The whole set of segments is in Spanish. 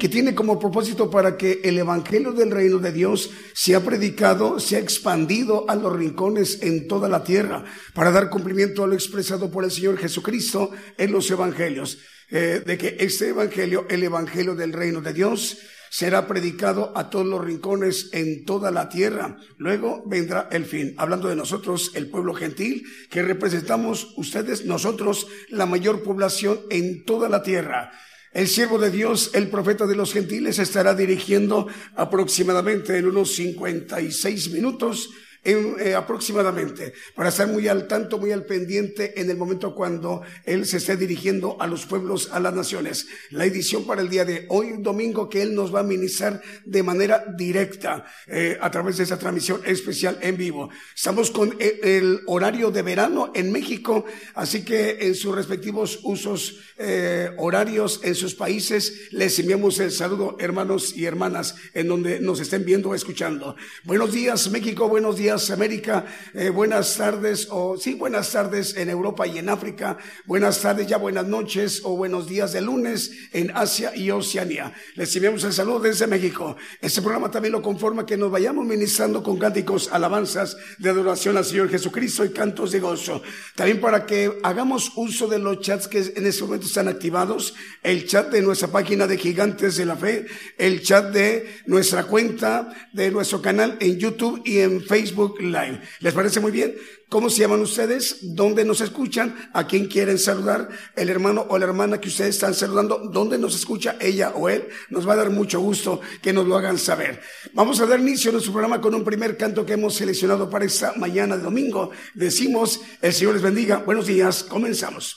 que tiene como propósito para que el Evangelio del Reino de Dios sea predicado, sea expandido a los rincones en toda la tierra, para dar cumplimiento a lo expresado por el Señor Jesucristo en los Evangelios, eh, de que este Evangelio, el Evangelio del Reino de Dios, será predicado a todos los rincones en toda la tierra. Luego vendrá el fin. Hablando de nosotros, el pueblo gentil, que representamos ustedes, nosotros, la mayor población en toda la tierra. El siervo de Dios, el profeta de los gentiles, estará dirigiendo aproximadamente en unos 56 minutos eh, aproximadamente, para estar muy al tanto, muy al pendiente en el momento cuando Él se esté dirigiendo a los pueblos, a las naciones. La edición para el día de hoy, domingo, que Él nos va a ministrar de manera directa eh, a través de esa transmisión especial en vivo. Estamos con eh, el, horario de verano en México, así que en sus respectivos usos horarios en sus países, les enviamos el saludo, hermanos y hermanas, en donde nos estén viendo o escuchando. Buenos días, México, buenos días. América, eh, buenas tardes o sí, buenas tardes en Europa y en África, buenas tardes ya buenas noches o buenos días de lunes en Asia y Oceanía. Les enviamos el saludo desde México. Este programa también lo conforma que nos vayamos ministrando con cánticos, alabanzas de adoración al Señor Jesucristo y cantos de gozo. También para que hagamos uso de los chats que en este momento están activados, el chat de nuestra página de Gigantes de la Fe, el chat de nuestra cuenta, de nuestro canal en YouTube y en Facebook Live. ¿Les parece muy bien? ¿Cómo se llaman ustedes? ¿Dónde nos escuchan? ¿A quién quieren saludar? El hermano o la hermana que ustedes están saludando, ¿dónde nos escucha ella o él? Nos va a dar mucho gusto que nos lo hagan saber. Vamos a dar inicio a nuestro programa con un primer canto que hemos seleccionado para esta mañana de domingo. Decimos, el Señor les bendiga. Buenos días, comenzamos.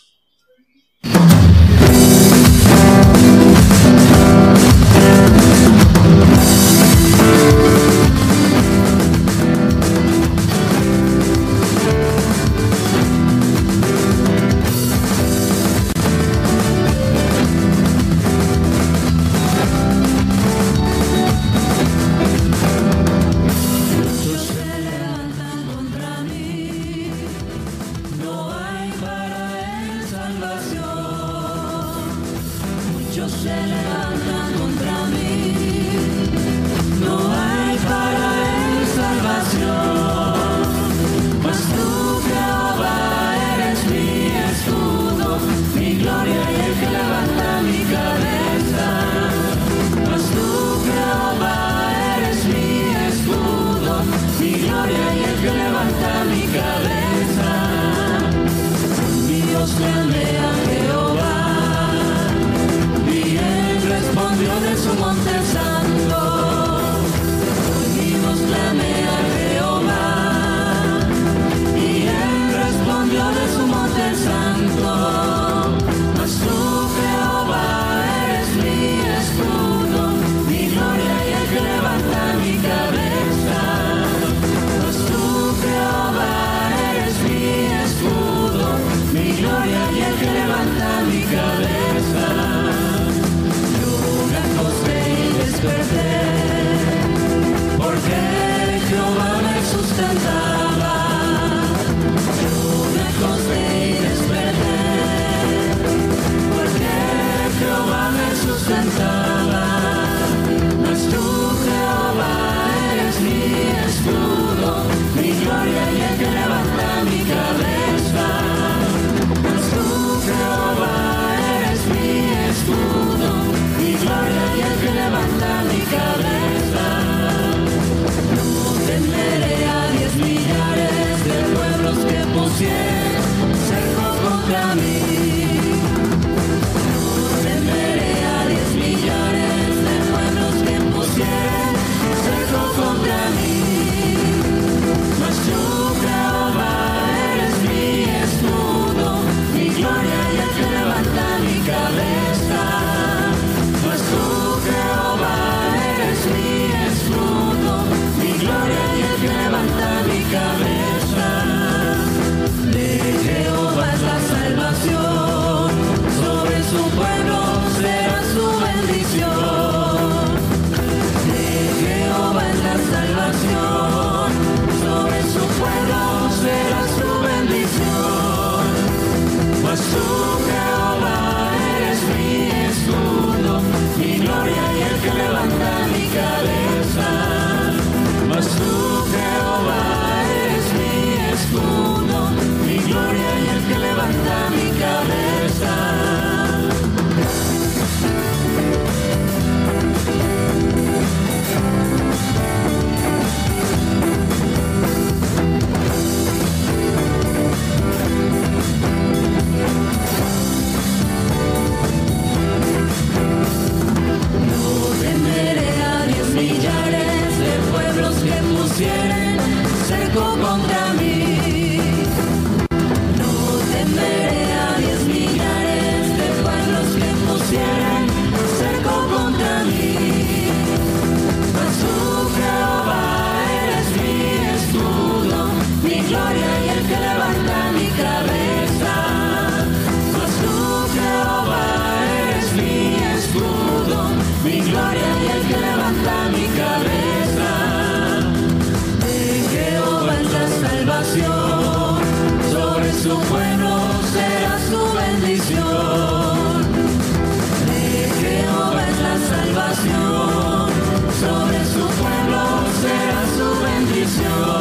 Bendición.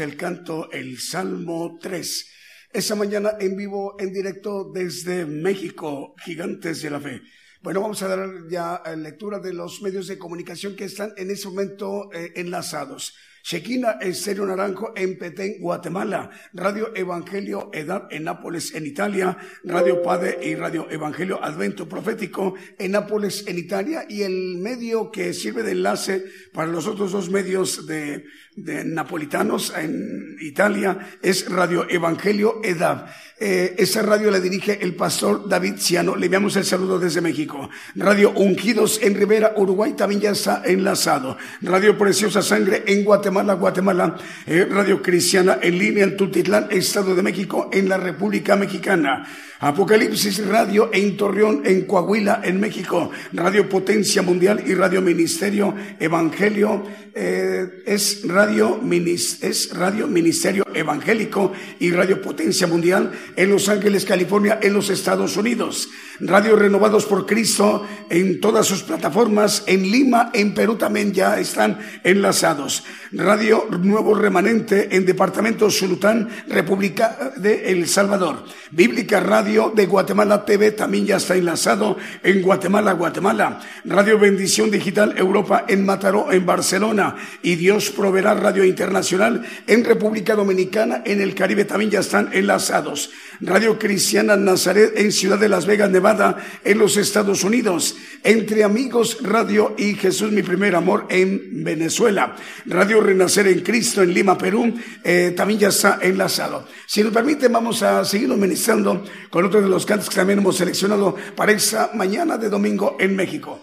El canto, el Salmo 3. Esa mañana en vivo, en directo desde México, Gigantes de la Fe. Bueno, vamos a dar ya eh, lectura de los medios de comunicación que están en ese momento eh, enlazados. Shekina Estéreo Naranjo en Petén, Guatemala. Radio Evangelio Edad en Nápoles, en Italia. Radio Padre y Radio Evangelio Advento Profético en Nápoles, en Italia. Y el medio que sirve de enlace para los otros dos medios de, de napolitanos en Italia es Radio Evangelio Edad. Eh, esa radio la dirige el pastor David Ciano. Le enviamos el saludo desde México. Radio Ungidos en Rivera, Uruguay también ya está enlazado. Radio Preciosa Sangre en Guatemala, Guatemala. Eh, Radio Cristiana en línea en Tutitlán, Estado de México, en la República Mexicana. Apocalipsis Radio en Torreón, en Coahuila, en México. Radio Potencia Mundial y Radio Ministerio Evangelio. eh, es Radio Minis- es Radio Ministerio Evangélico y Radio Potencia Mundial en Los Ángeles, California, en los Estados Unidos. Radio Renovados por Cristo en todas sus plataformas. En Lima, en Perú también ya están enlazados. Radio Nuevo Remanente en Departamento Zulután, República de El Salvador. Bíblica Radio de Guatemala TV también ya está enlazado en Guatemala, Guatemala. Radio Bendición Digital Europa en Mataró, en Barcelona. Y Dios Proveerá Radio Internacional en República Dominicana, en el Caribe también ya están enlazados. Radio Cristiana Nazaret en Ciudad de Las Vegas, Nevada, en los Estados Unidos. Entre Amigos Radio y Jesús Mi Primer Amor en Venezuela. Radio Renacer en Cristo en Lima, Perú, eh, también ya está enlazado. Si nos permite, vamos a seguirnos ministrando con otros de los cantos que también hemos seleccionado para esta mañana de domingo en México.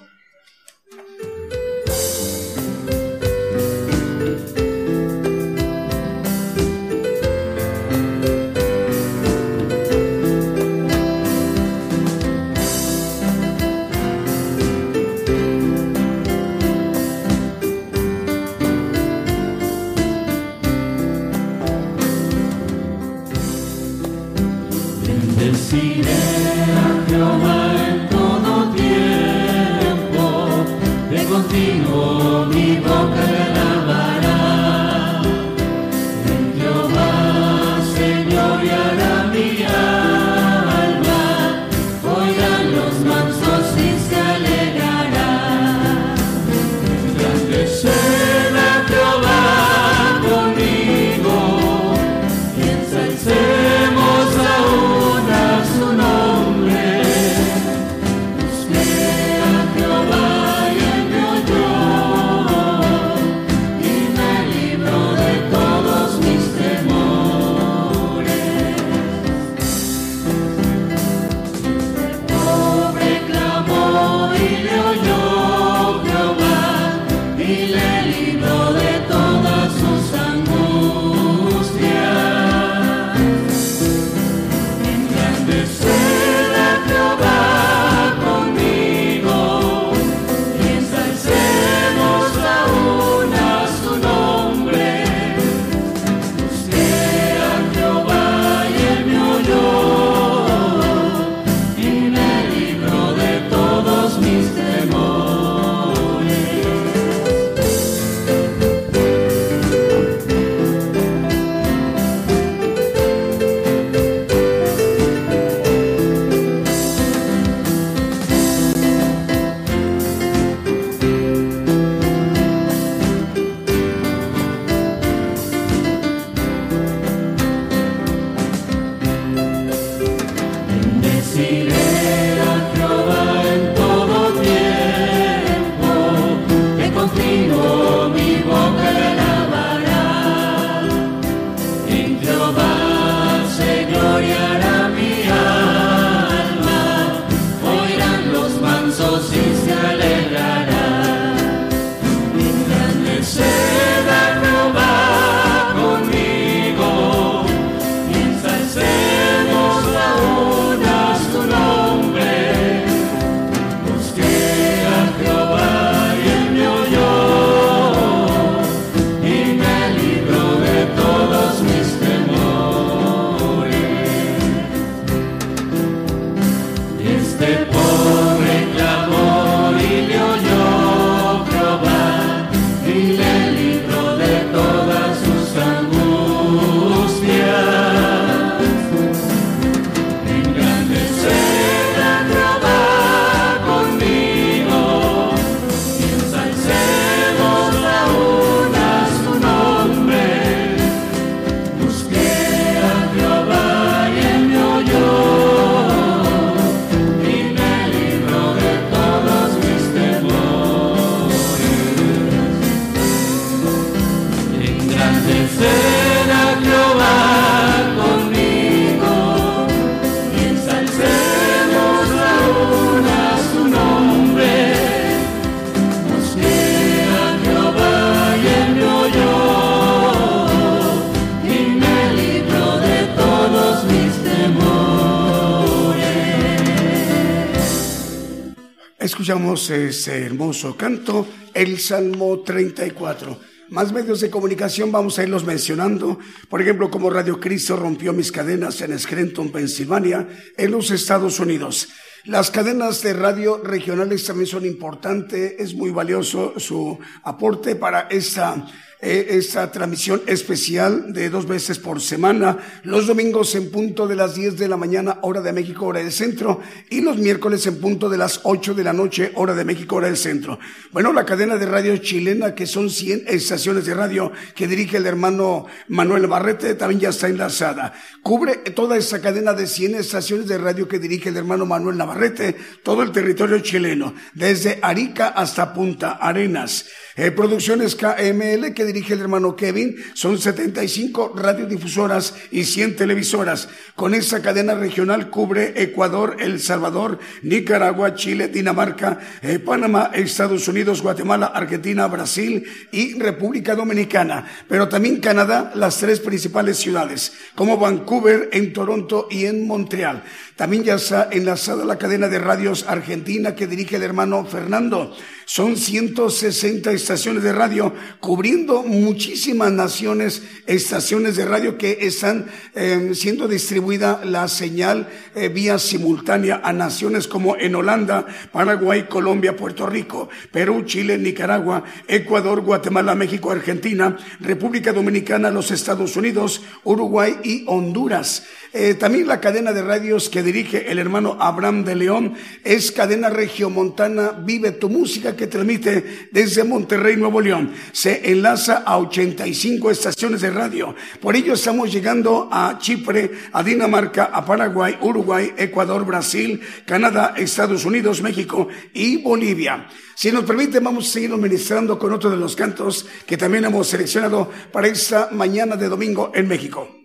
Ese hermoso canto, el Salmo 34. Más medios de comunicación vamos a irlos mencionando. Por ejemplo, como Radio Cristo rompió mis cadenas en Scranton, Pensilvania, en los Estados Unidos. Las cadenas de radio regionales también son importantes. Es muy valioso su aporte para esta eh, esta transmisión especial de dos veces por semana, los domingos en punto de las 10 de la mañana, hora de México, hora del centro, y los miércoles en punto de las 8 de la noche, hora de México, hora del centro. Bueno, la cadena de radio chilena, que son 100 estaciones de radio que dirige el hermano Manuel Barrete, también ya está enlazada. Cubre toda esa cadena de 100 estaciones de radio que dirige el hermano Manuel Navarrete, todo el territorio chileno, desde Arica hasta Punta Arenas. Eh, producciones KML que dirige el hermano Kevin son 75 radiodifusoras y 100 televisoras. Con esa cadena regional cubre Ecuador, El Salvador, Nicaragua, Chile, Dinamarca, eh, Panamá, Estados Unidos, Guatemala, Argentina, Brasil y República Dominicana. Pero también Canadá, las tres principales ciudades, como Vancouver, en Toronto y en Montreal. También ya está enlazada la cadena de radios argentina que dirige el hermano Fernando. Son 160 estaciones de radio cubriendo muchísimas naciones, estaciones de radio que están eh, siendo distribuida la señal eh, vía simultánea a naciones como en Holanda, Paraguay, Colombia, Puerto Rico, Perú, Chile, Nicaragua, Ecuador, Guatemala, México, Argentina, República Dominicana, los Estados Unidos, Uruguay y Honduras. Eh, también la cadena de radios que dirige el hermano Abraham de León es cadena regiomontana Vive tu Música que transmite desde Monterrey, Nuevo León. Se enlaza a 85 estaciones de radio. Por ello estamos llegando a Chipre, a Dinamarca, a Paraguay, Uruguay, Ecuador, Brasil, Canadá, Estados Unidos, México y Bolivia. Si nos permite, vamos a seguir ministrando con otro de los cantos que también hemos seleccionado para esta mañana de domingo en México.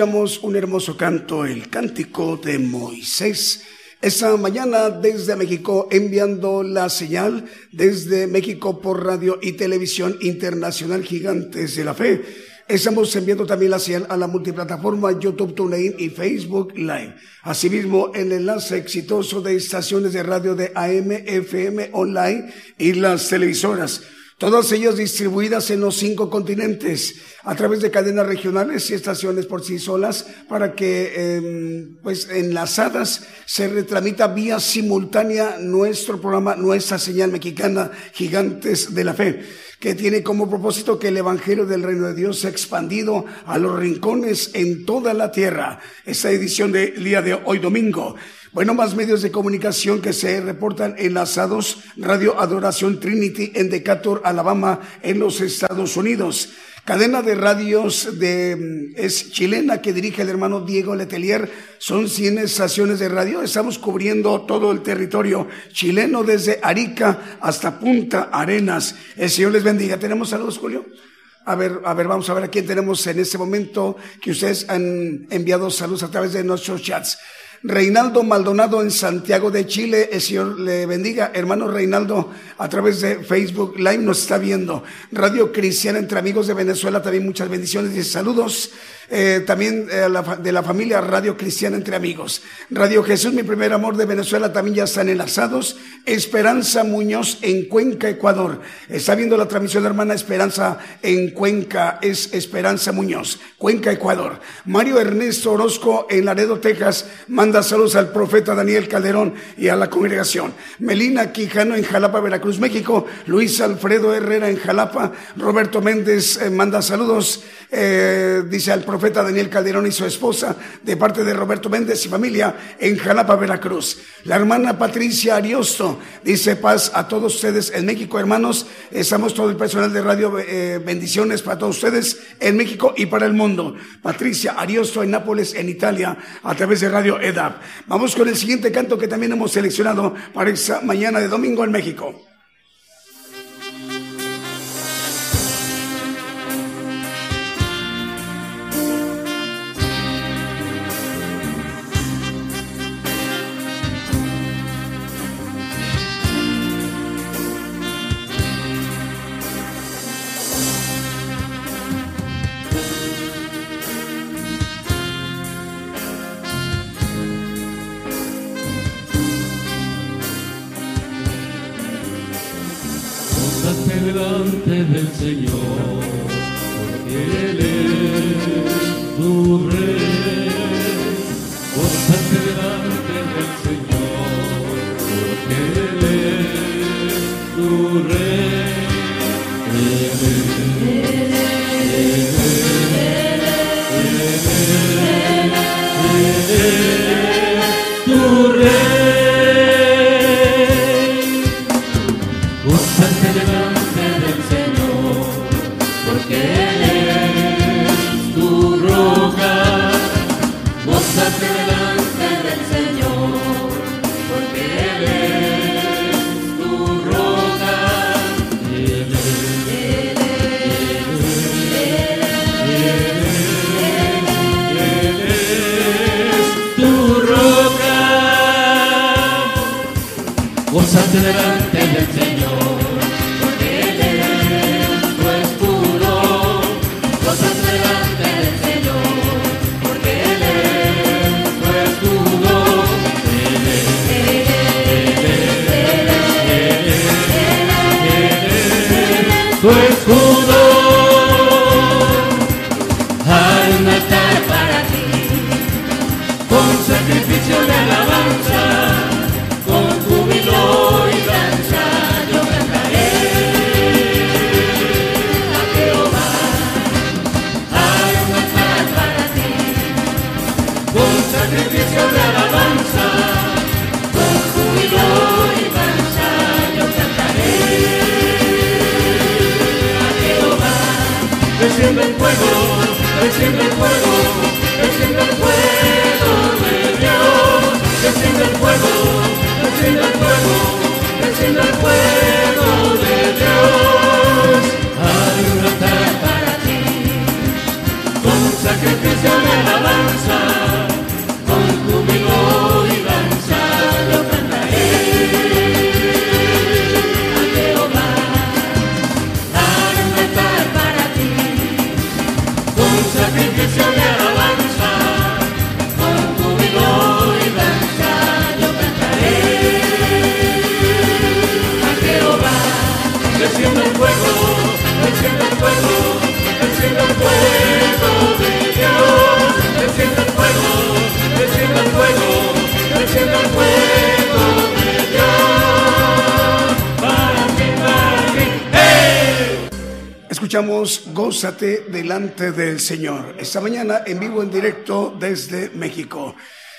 Escuchamos un hermoso canto, el cántico de Moisés. Esta mañana desde México enviando la señal desde México por radio y televisión internacional Gigantes de la Fe. Estamos enviando también la señal a la multiplataforma YouTube TuneIn y Facebook Live. Asimismo, el enlace exitoso de estaciones de radio de AM, FM, online y las televisoras todas ellas distribuidas en los cinco continentes a través de cadenas regionales y estaciones por sí solas para que em, pues enlazadas se retramita vía simultánea nuestro programa, nuestra señal mexicana Gigantes de la Fe que tiene como propósito que el Evangelio del Reino de Dios sea expandido a los rincones en toda la tierra. Esta edición del día de hoy domingo bueno, más medios de comunicación que se reportan enlazados. Radio Adoración Trinity en Decatur, Alabama, en los Estados Unidos. Cadena de radios de, mm, es chilena que dirige el hermano Diego Letelier. Son 100 estaciones de radio. Estamos cubriendo todo el territorio chileno desde Arica hasta Punta Arenas. El Señor les bendiga. ¿Tenemos saludos, Julio? A ver, a ver, vamos a ver a quién tenemos en este momento que ustedes han enviado saludos a través de nuestros chats. Reinaldo Maldonado en Santiago de Chile. El Señor le bendiga. Hermano Reinaldo, a través de Facebook Live nos está viendo. Radio Cristiana entre amigos de Venezuela, también muchas bendiciones y saludos. Eh, también eh, de la familia Radio Cristiana entre amigos. Radio Jesús, mi primer amor de Venezuela, también ya están enlazados. Esperanza Muñoz en Cuenca, Ecuador. Está viendo la transmisión hermana Esperanza en Cuenca, es Esperanza Muñoz, Cuenca, Ecuador. Mario Ernesto Orozco en Laredo, Texas, manda saludos al profeta Daniel Calderón y a la congregación. Melina Quijano en Jalapa, Veracruz, México. Luis Alfredo Herrera en Jalapa. Roberto Méndez eh, manda saludos, dice al profeta profeta Daniel Calderón y su esposa, de parte de Roberto Méndez y familia en Jalapa, Veracruz. La hermana Patricia Ariosto dice paz a todos ustedes en México, hermanos. Estamos todo el personal de radio, eh, bendiciones para todos ustedes en México y para el mundo. Patricia Ariosto en Nápoles, en Italia, a través de Radio EDAP. Vamos con el siguiente canto que también hemos seleccionado para esta mañana de domingo en México. Sacrificio de la Señor. Esta mañana en vivo, en directo desde México.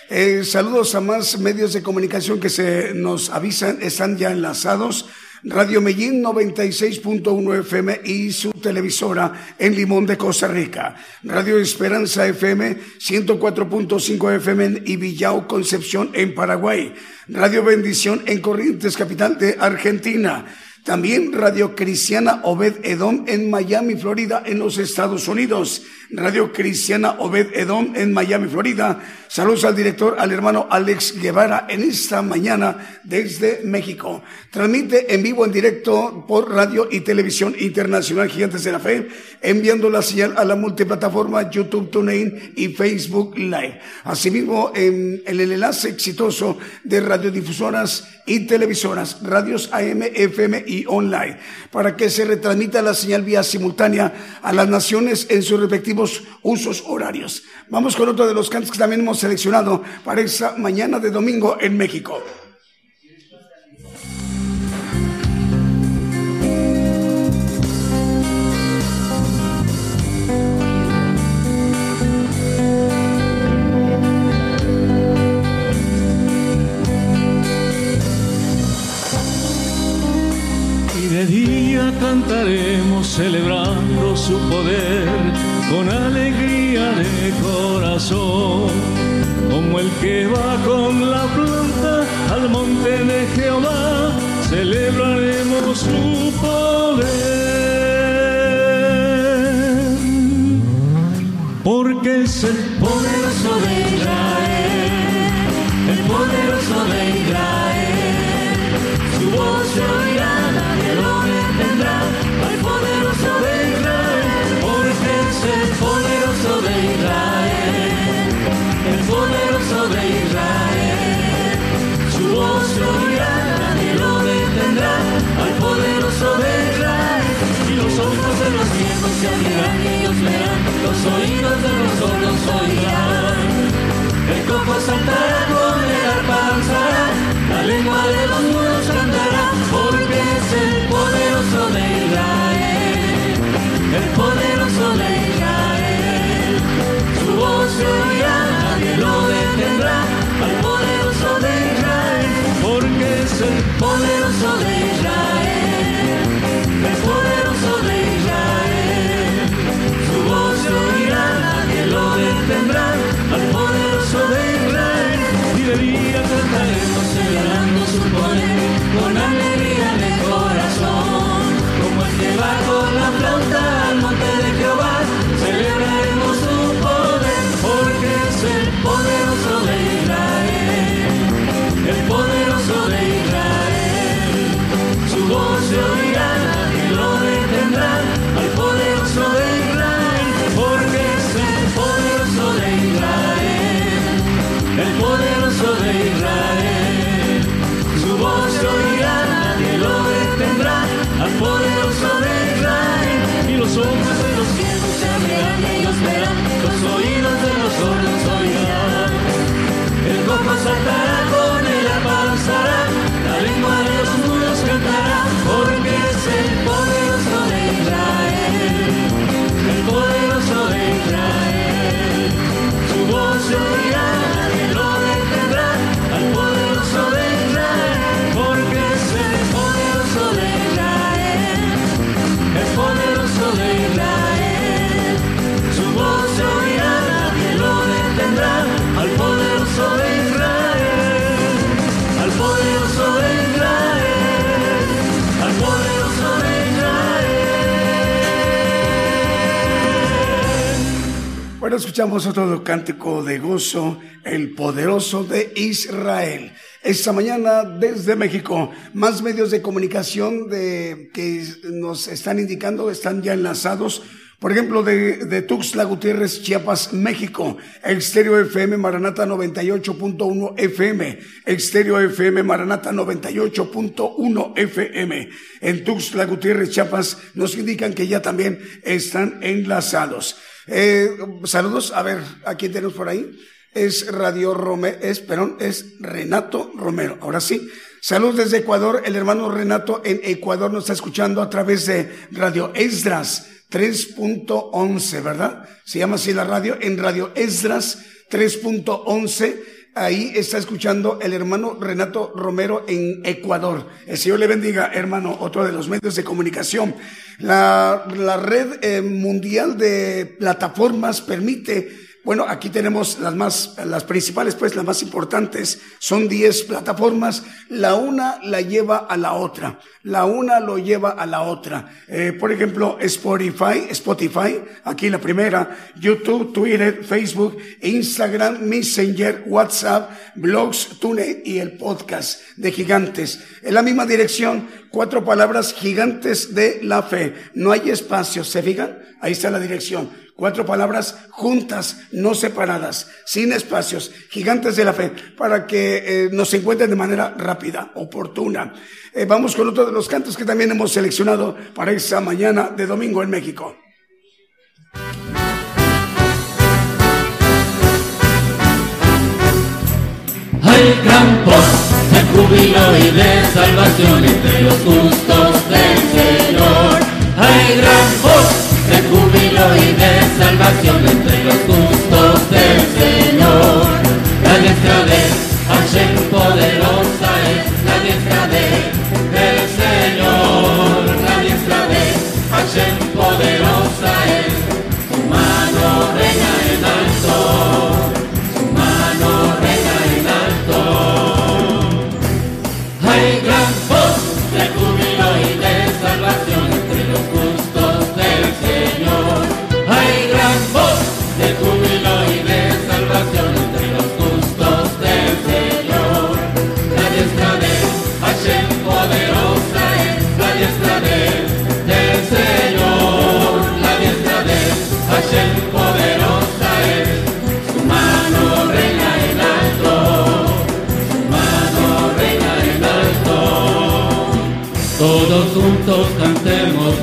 Eh, saludos a más medios de comunicación que se nos avisan, están ya enlazados. Radio Medellín 96.1 FM y su televisora en Limón de Costa Rica. Radio Esperanza FM 104.5 FM en Ibillao, Concepción en Paraguay. Radio Bendición en Corrientes, capital de Argentina. También Radio Cristiana Obed Edom en Miami, Florida, en los Estados Unidos. Radio Cristiana Obed Edom en Miami, Florida. Saludos al director, al hermano Alex Guevara en esta mañana desde México. Transmite en vivo, en directo por radio y televisión internacional Gigantes de la Fe, enviando la señal a la multiplataforma YouTube TuneIn y Facebook Live. Asimismo, en, el enlace exitoso de radiodifusoras y televisoras, radios AM, FM y online, para que se retransmita la señal vía simultánea a las naciones en sus respectivos usos horarios. Vamos con otro de los cantos que también hemos seleccionado para esa mañana de domingo en México. Cantaremos celebrando su poder con alegría de corazón, como el que va con la planta al monte de Jehová, celebraremos su Bueno, escuchamos otro cántico de gozo, el poderoso de Israel. Esta mañana desde México, más medios de comunicación de, que nos están indicando, están ya enlazados. Por ejemplo, de, de Tuxtla Gutiérrez, Chiapas, México, Exterior FM Maranata 98.1 FM, Exterior FM Maranata 98.1 FM. En Tuxtla Gutiérrez, Chiapas, nos indican que ya también están enlazados. Eh, saludos, a ver, ¿a quién tenemos por ahí? Es Radio Romero, es, perdón, es Renato Romero. Ahora sí. Saludos desde Ecuador. El hermano Renato en Ecuador nos está escuchando a través de Radio Esdras 3.11, ¿verdad? Se llama así la radio, en Radio Esdras 3.11. Ahí está escuchando el hermano Renato Romero en Ecuador. El Señor le bendiga, hermano, otro de los medios de comunicación. La, la red eh, mundial de plataformas permite bueno, aquí tenemos las más, las principales, pues las más importantes. Son 10 plataformas. La una la lleva a la otra. La una lo lleva a la otra. Eh, por ejemplo, Spotify, Spotify, aquí la primera, YouTube, Twitter, Facebook, Instagram, Messenger, WhatsApp, blogs, TuneIn y el podcast de gigantes. En la misma dirección, cuatro palabras gigantes de la fe. No hay espacio, ¿se fijan? Ahí está la dirección Cuatro palabras juntas, no separadas, sin espacios, gigantes de la fe, para que eh, nos encuentren de manera rápida, oportuna. Eh, vamos con otro de los cantos que también hemos seleccionado para esta mañana de domingo en México. Hay gran júbilo y de salvación entre los justos del Señor. Hay gran voz de júbilo y de salvación entre los justos del Señor. La diestra de Hashem poderosa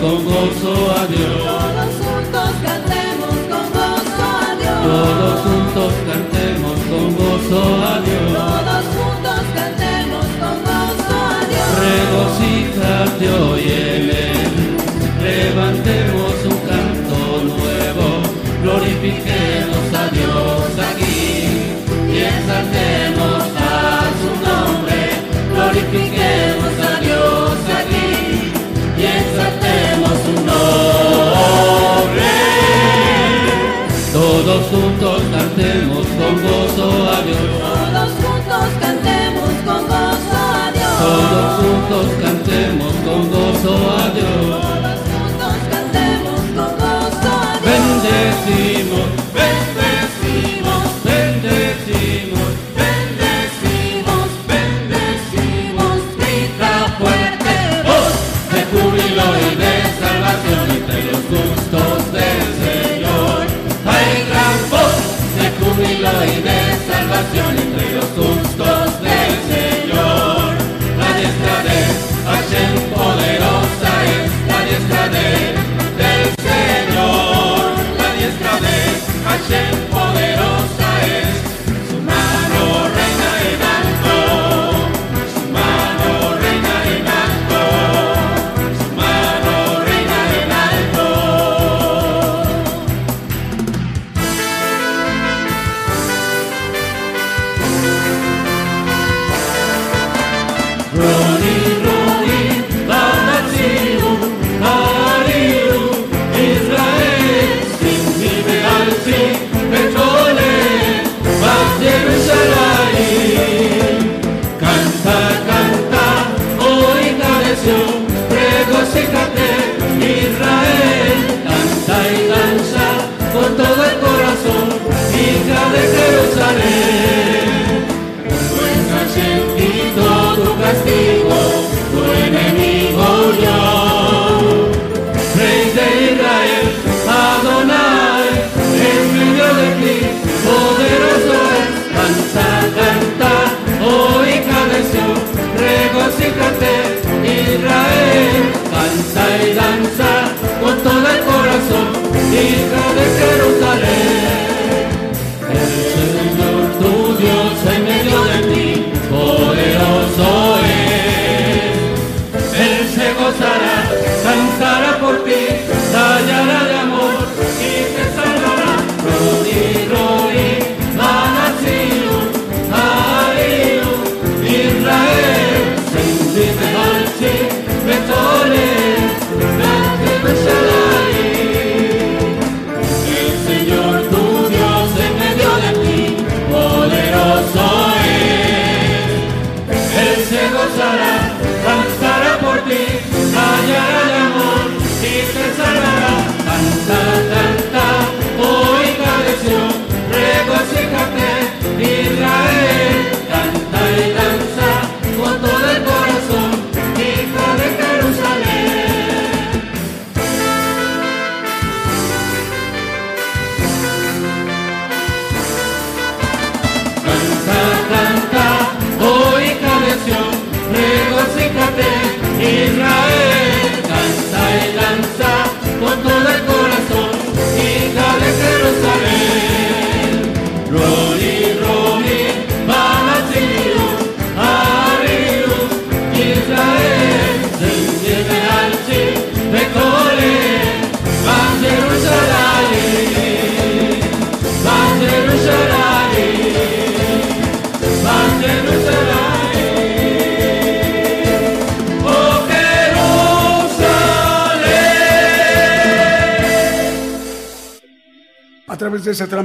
con gozo a Dios. Todos juntos cantemos con gozo a Dios. Todos juntos cantemos con gozo a Dios. Todos juntos cantemos con gozo a Dios. Regocíjate hoy en Él. Levantemos un canto nuevo. Glorifiquemos a Dios aquí. Y exaltemos Todos juntos cantemos con gozo a Dios. Todos juntos cantemos con gozo a Dios. Todos juntos cantemos con gozo a Dios.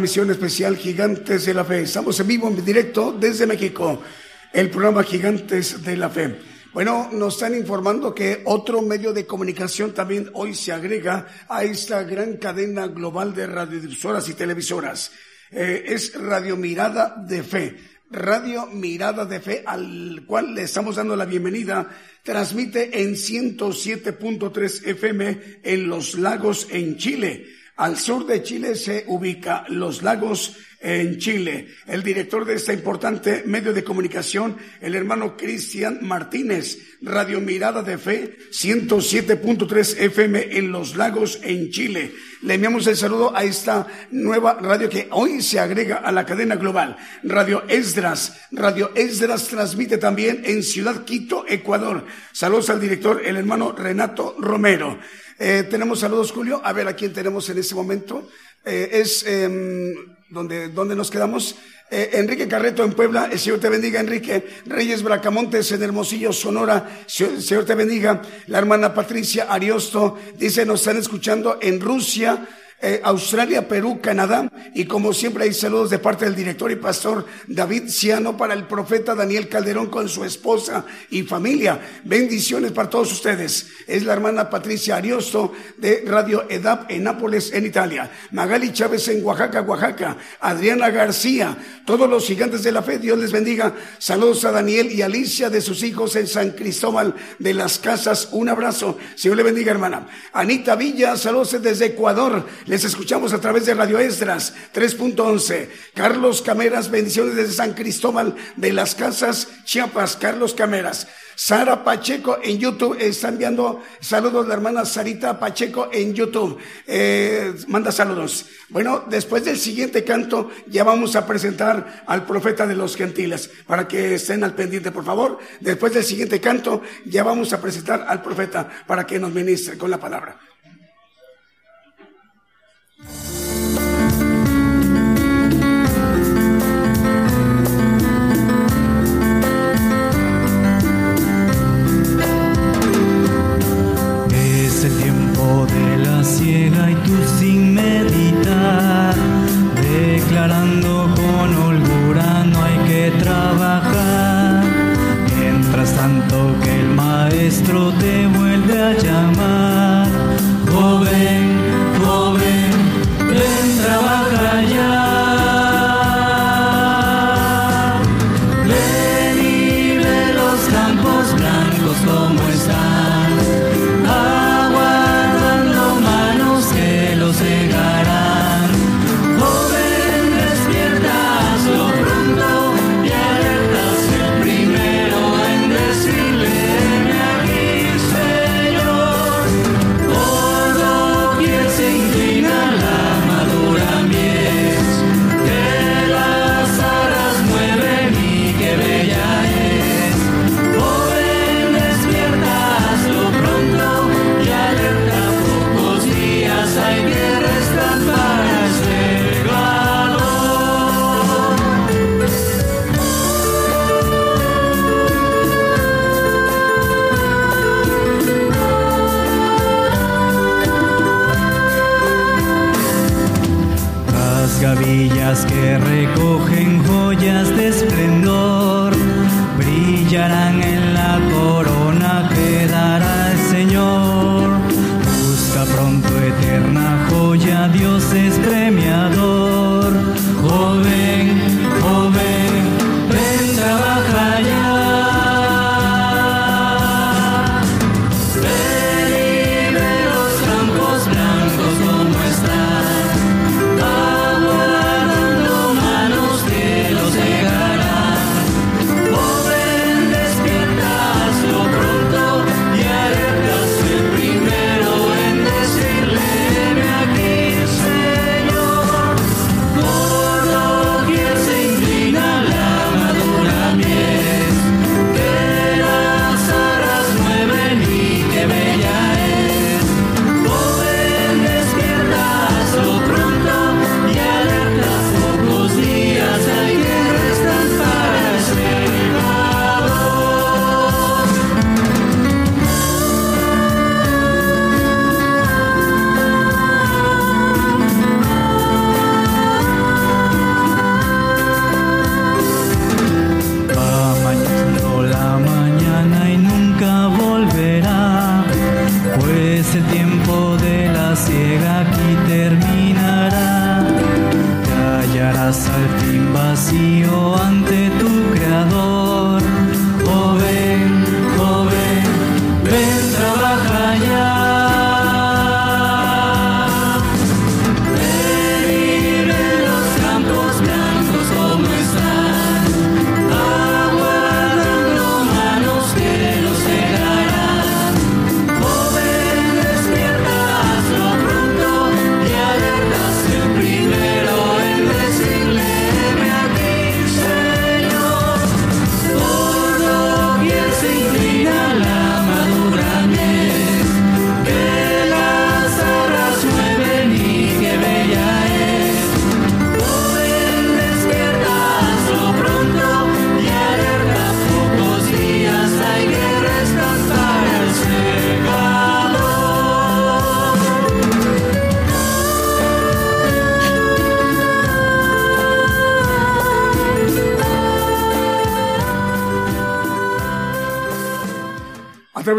Transmisión especial Gigantes de la Fe. Estamos en vivo, en directo desde México. El programa Gigantes de la Fe. Bueno, nos están informando que otro medio de comunicación también hoy se agrega a esta gran cadena global de radiodifusoras y televisoras. Eh, es Radio Mirada de Fe. Radio Mirada de Fe, al cual le estamos dando la bienvenida, transmite en 107.3 FM en Los Lagos, en Chile. Al sur de Chile se ubica Los Lagos en Chile. El director de este importante medio de comunicación, el hermano Cristian Martínez, Radio Mirada de Fe, 107.3 FM en Los Lagos en Chile. Le enviamos el saludo a esta nueva radio que hoy se agrega a la cadena global. Radio Esdras. Radio Esdras transmite también en Ciudad Quito, Ecuador. Saludos al director, el hermano Renato Romero. Eh, tenemos saludos, Julio. A ver a quién tenemos en este momento. Eh, es eh, donde, donde nos quedamos. Eh, Enrique Carreto en Puebla, el Señor te bendiga, Enrique. Reyes Bracamontes en Hermosillo, Sonora, Señor, Señor te bendiga. La hermana Patricia Ariosto dice, nos están escuchando en Rusia. Eh, Australia, Perú, Canadá y como siempre hay saludos de parte del director y pastor David Ciano para el profeta Daniel Calderón con su esposa y familia. Bendiciones para todos ustedes. Es la hermana Patricia Ariosto de Radio EDAP en Nápoles, en Italia. Magali Chávez en Oaxaca, Oaxaca. Adriana García. Todos los gigantes de la fe, Dios les bendiga. Saludos a Daniel y Alicia de sus hijos en San Cristóbal de las Casas. Un abrazo. Señor le bendiga, hermana. Anita Villa, saludos desde Ecuador. Les escuchamos a través de Radio Estras 3.11. Carlos Cameras, bendiciones desde San Cristóbal de las Casas, Chiapas. Carlos Cameras. Sara Pacheco en YouTube está enviando saludos la hermana Sarita Pacheco en YouTube. Eh, manda saludos. Bueno, después del siguiente canto ya vamos a presentar al profeta de los gentiles para que estén al pendiente, por favor. Después del siguiente canto ya vamos a presentar al profeta para que nos ministre con la palabra. Tanto que el maestro te vuelve a llamar,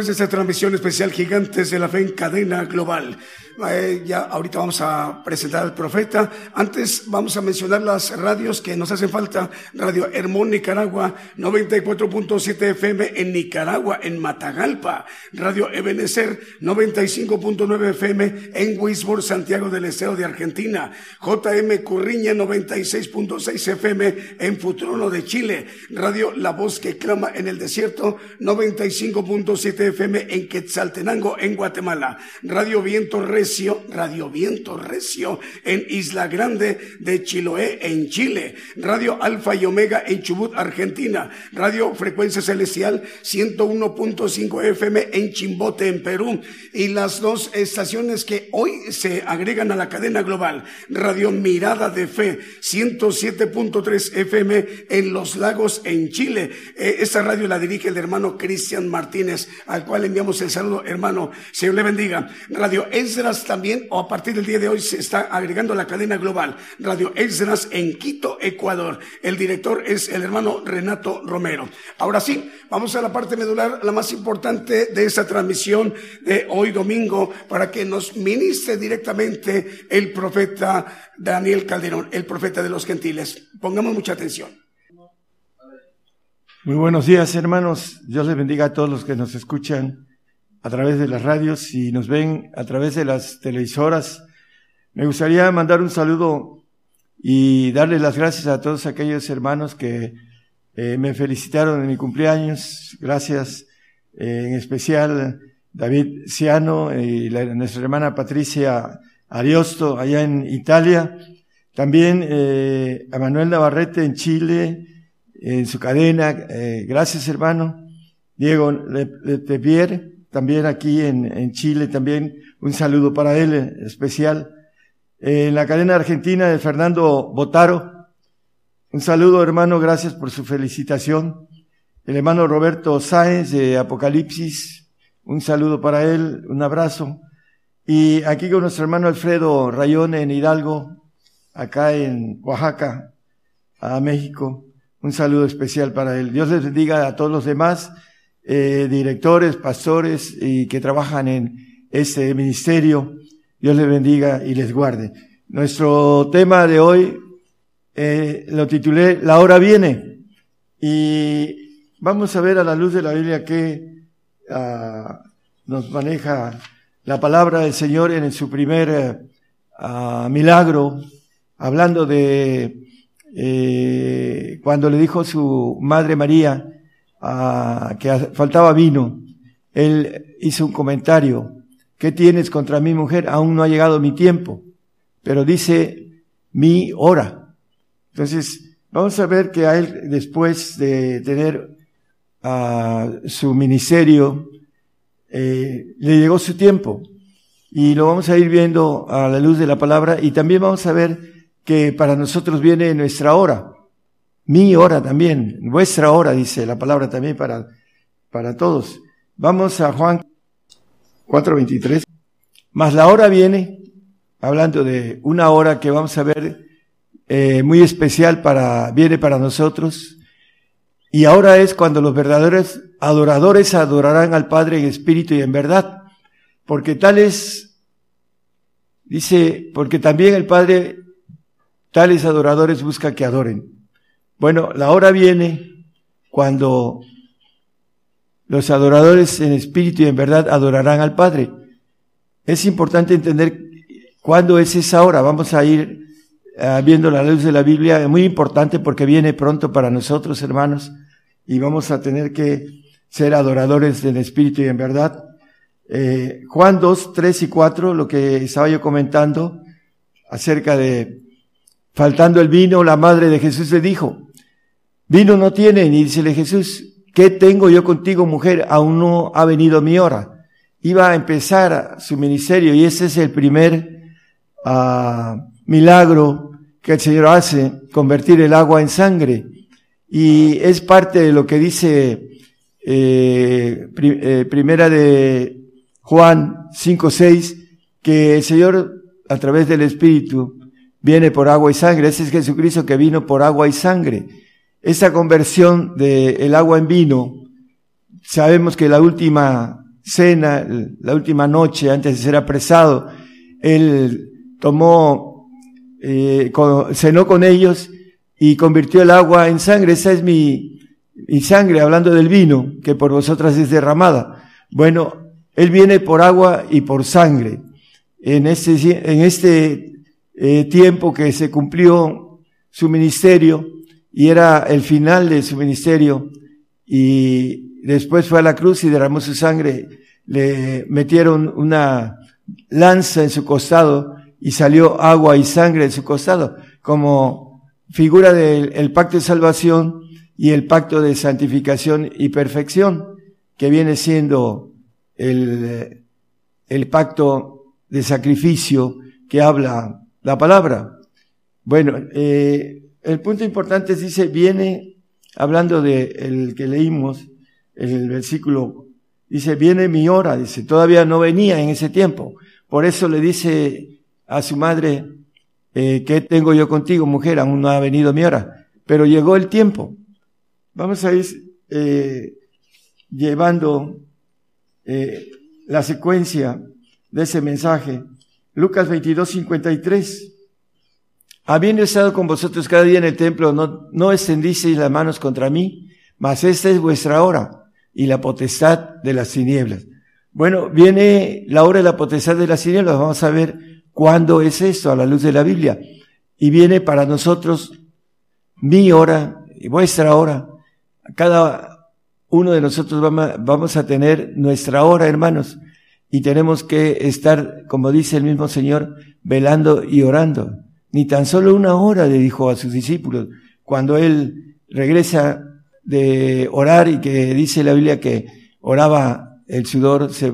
de esta transmisión especial Gigantes de la Fe en cadena global. Eh, ya ahorita vamos a presentar al profeta. Antes vamos a mencionar las radios que nos hacen falta. Radio Hermón Nicaragua, 94.7 FM en Nicaragua, en Matagalpa. Radio Ebenecer, 95.9 FM en Wisborne, Santiago del Estero de Argentina. JM Curriña, 96.6 FM en Futrono de Chile. Radio La Voz que clama en el desierto, 95.7 FM en Quetzaltenango, en Guatemala. Radio Viento Recio, Radio Viento Recio en Isla Grande de Chiloé, en Chile. Radio Alfa y Omega en Chubut, Argentina. Radio Frecuencia Celestial, 101.5 FM en Chimbote, en Perú. Y las dos estaciones que hoy se agregan a la cadena global. Radio Mirada de Fe, 107.3 FM en Los Lagos, en Chile. Eh, esta radio la dirige el hermano Cristian Martínez, al cual enviamos el saludo, hermano. Señor le bendiga. Radio Esdras también, o a partir del día de hoy, se está agregando a la cadena global. Radio Esdras en Quito, Ecuador. El director es el hermano Renato Romero. Ahora sí, vamos a la parte medular, la más importante de esta transmisión de hoy domingo, para que nos ministre directamente el profeta Daniel Calderón, el profeta de los gentiles. Pongamos mucha atención. Muy buenos días, hermanos. Dios les bendiga a todos los que nos escuchan a través de las radios y nos ven a través de las televisoras. Me gustaría mandar un saludo y darle las gracias a todos aquellos hermanos que eh, me felicitaron en mi cumpleaños. Gracias, eh, en especial David Ciano y la- nuestra hermana Patricia Ariosto allá en Italia. También eh, a Manuel Navarrete en Chile, en su cadena. eh, gracias, hermano. Diego Le- Letevier, también aquí en, Chile, también un saludo para él especial. Eh, en la cadena argentina de Fernando Botaro, un saludo, hermano, gracias por su felicitación. El hermano Roberto Sáenz de Apocalipsis, un saludo para él, un abrazo. Y aquí con nuestro hermano Alfredo Rayón en Hidalgo, acá en Oaxaca, a México. Un saludo especial para él. Dios les bendiga a todos los demás eh, directores, pastores y que trabajan en este ministerio. Dios les bendiga y les guarde. Nuestro tema de hoy eh, lo titulé La hora viene y vamos a ver a la luz de la Biblia que ah, nos maneja la palabra del Señor en su primer ah, milagro, hablando de eh, cuando le dijo su madre María ah, que faltaba vino, él hizo un comentario, ¿qué tienes contra mi mujer? Aún no ha llegado mi tiempo, pero dice mi hora. Entonces, vamos a ver que a él, después de tener ah, su ministerio, eh, le llegó su tiempo. Y lo vamos a ir viendo a la luz de la palabra y también vamos a ver que para nosotros viene nuestra hora, mi hora también, vuestra hora, dice la palabra también para, para todos. Vamos a Juan 4:23. Mas la hora viene, hablando de una hora que vamos a ver eh, muy especial para, viene para nosotros. Y ahora es cuando los verdaderos adoradores adorarán al Padre en espíritu y en verdad. Porque tales, dice, porque también el Padre, tales adoradores busca que adoren. Bueno, la hora viene cuando los adoradores en espíritu y en verdad adorarán al Padre. Es importante entender cuándo es esa hora. Vamos a ir uh, viendo la luz de la Biblia. Es muy importante porque viene pronto para nosotros, hermanos, y vamos a tener que ser adoradores en espíritu y en verdad. Eh, Juan 2, 3 y 4, lo que estaba yo comentando acerca de faltando el vino, la madre de Jesús le dijo, vino no tienen, y dícele Jesús, ¿qué tengo yo contigo, mujer? Aún no ha venido mi hora. Iba a empezar su ministerio y ese es el primer uh, milagro que el Señor hace, convertir el agua en sangre. Y es parte de lo que dice eh, eh, primera de Juan 5, 6, que el Señor a través del Espíritu viene por agua y sangre. Ese es Jesucristo que vino por agua y sangre. Esa conversión del el agua en vino, sabemos que la última cena, la última noche antes de ser apresado, él tomó, eh, cenó con ellos y convirtió el agua en sangre. Esa es mi, mi sangre, hablando del vino, que por vosotras es derramada. Bueno, él viene por agua y por sangre. En este, en este eh, tiempo que se cumplió su ministerio y era el final de su ministerio y después fue a la cruz y derramó su sangre, le metieron una lanza en su costado y salió agua y sangre en su costado como figura del pacto de salvación y el pacto de santificación y perfección que viene siendo el, el pacto de sacrificio que habla la palabra. Bueno, eh, el punto importante es, dice, viene, hablando de el que leímos, el versículo, dice, viene mi hora, dice, todavía no venía en ese tiempo. Por eso le dice a su madre, eh, ¿qué tengo yo contigo, mujer? Aún no ha venido mi hora. Pero llegó el tiempo. Vamos a ir eh, llevando eh, la secuencia de ese mensaje. Lucas 22, 53. Habiendo estado con vosotros cada día en el templo, no, no extendisteis las manos contra mí, mas esta es vuestra hora y la potestad de las tinieblas. Bueno, viene la hora de la potestad de las tinieblas. Vamos a ver cuándo es esto a la luz de la Biblia. Y viene para nosotros mi hora y vuestra hora. Cada uno de nosotros vamos a tener nuestra hora, hermanos. Y tenemos que estar, como dice el mismo Señor, velando y orando. Ni tan solo una hora le dijo a sus discípulos cuando él regresa de orar y que dice la Biblia que oraba el sudor se,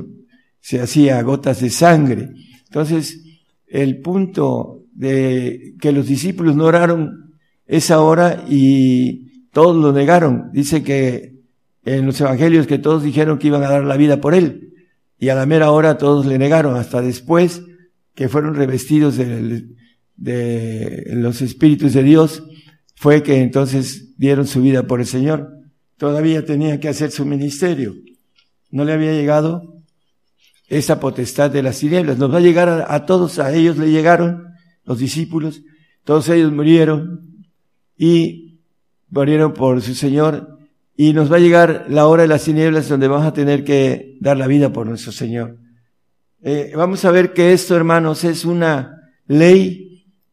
se hacía gotas de sangre. Entonces, el punto de que los discípulos no oraron esa hora y todos lo negaron. Dice que en los evangelios que todos dijeron que iban a dar la vida por él y a la mera hora todos le negaron, hasta después que fueron revestidos de, de los espíritus de Dios, fue que entonces dieron su vida por el Señor. Todavía tenía que hacer su ministerio. No le había llegado esa potestad de las tinieblas. Nos va a llegar a, todos, a ellos le llegaron, los discípulos, todos ellos murieron y murieron por su Señor y nos va a llegar la hora de las tinieblas donde vamos a tener que dar la vida por nuestro Señor. Eh, vamos a ver que esto, hermanos, es una ley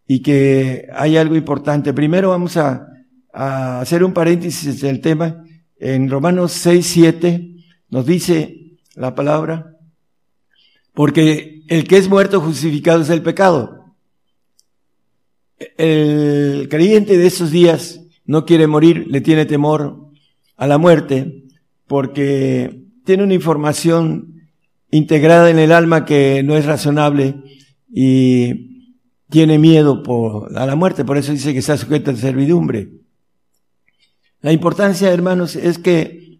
y que hay algo importante. Primero vamos a, a hacer un paréntesis del tema. En Romanos 6, 7 nos dice la palabra, porque el que es muerto justificado es el pecado. El creyente de esos días no quiere morir, le tiene temor, a la muerte porque tiene una información integrada en el alma que no es razonable y tiene miedo por, a la muerte, por eso dice que está sujeto a servidumbre. La importancia, hermanos, es que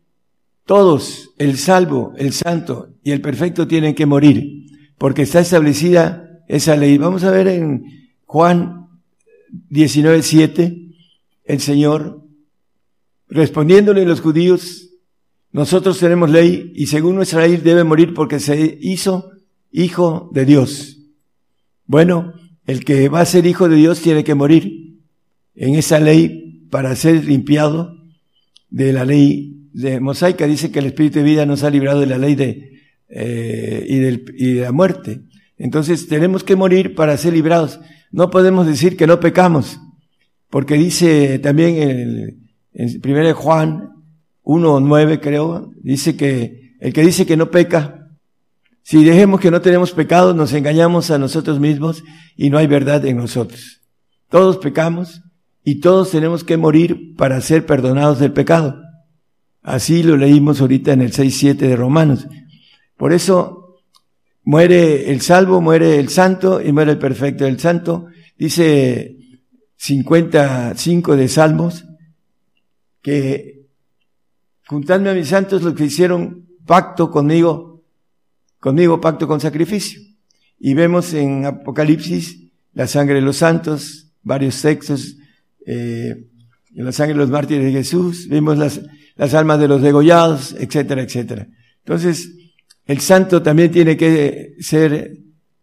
todos, el salvo, el santo y el perfecto tienen que morir, porque está establecida esa ley. Vamos a ver en Juan 19.7, el Señor Respondiéndole los judíos, nosotros tenemos ley y según nuestra ley debe morir porque se hizo hijo de Dios. Bueno, el que va a ser hijo de Dios tiene que morir. En esa ley para ser limpiado de la ley de mosaica. Dice que el Espíritu de vida nos ha librado de la ley de, eh, y, de la muerte. Entonces tenemos que morir para ser librados. No podemos decir que no pecamos, porque dice también en, en 1 Juan 1.9 creo, dice que el que dice que no peca, si dejemos que no tenemos pecado, nos engañamos a nosotros mismos y no hay verdad en nosotros. Todos pecamos y todos tenemos que morir para ser perdonados del pecado. Así lo leímos ahorita en el 6.7 de Romanos. Por eso muere el salvo, muere el santo y muere el perfecto. El santo dice 55 de Salmos que juntadme a mis santos los que hicieron pacto conmigo, conmigo pacto con sacrificio. Y vemos en Apocalipsis la sangre de los santos, varios textos, eh, la sangre de los mártires de Jesús, vimos las, las almas de los degollados, etcétera, etcétera. Entonces, el santo también tiene que ser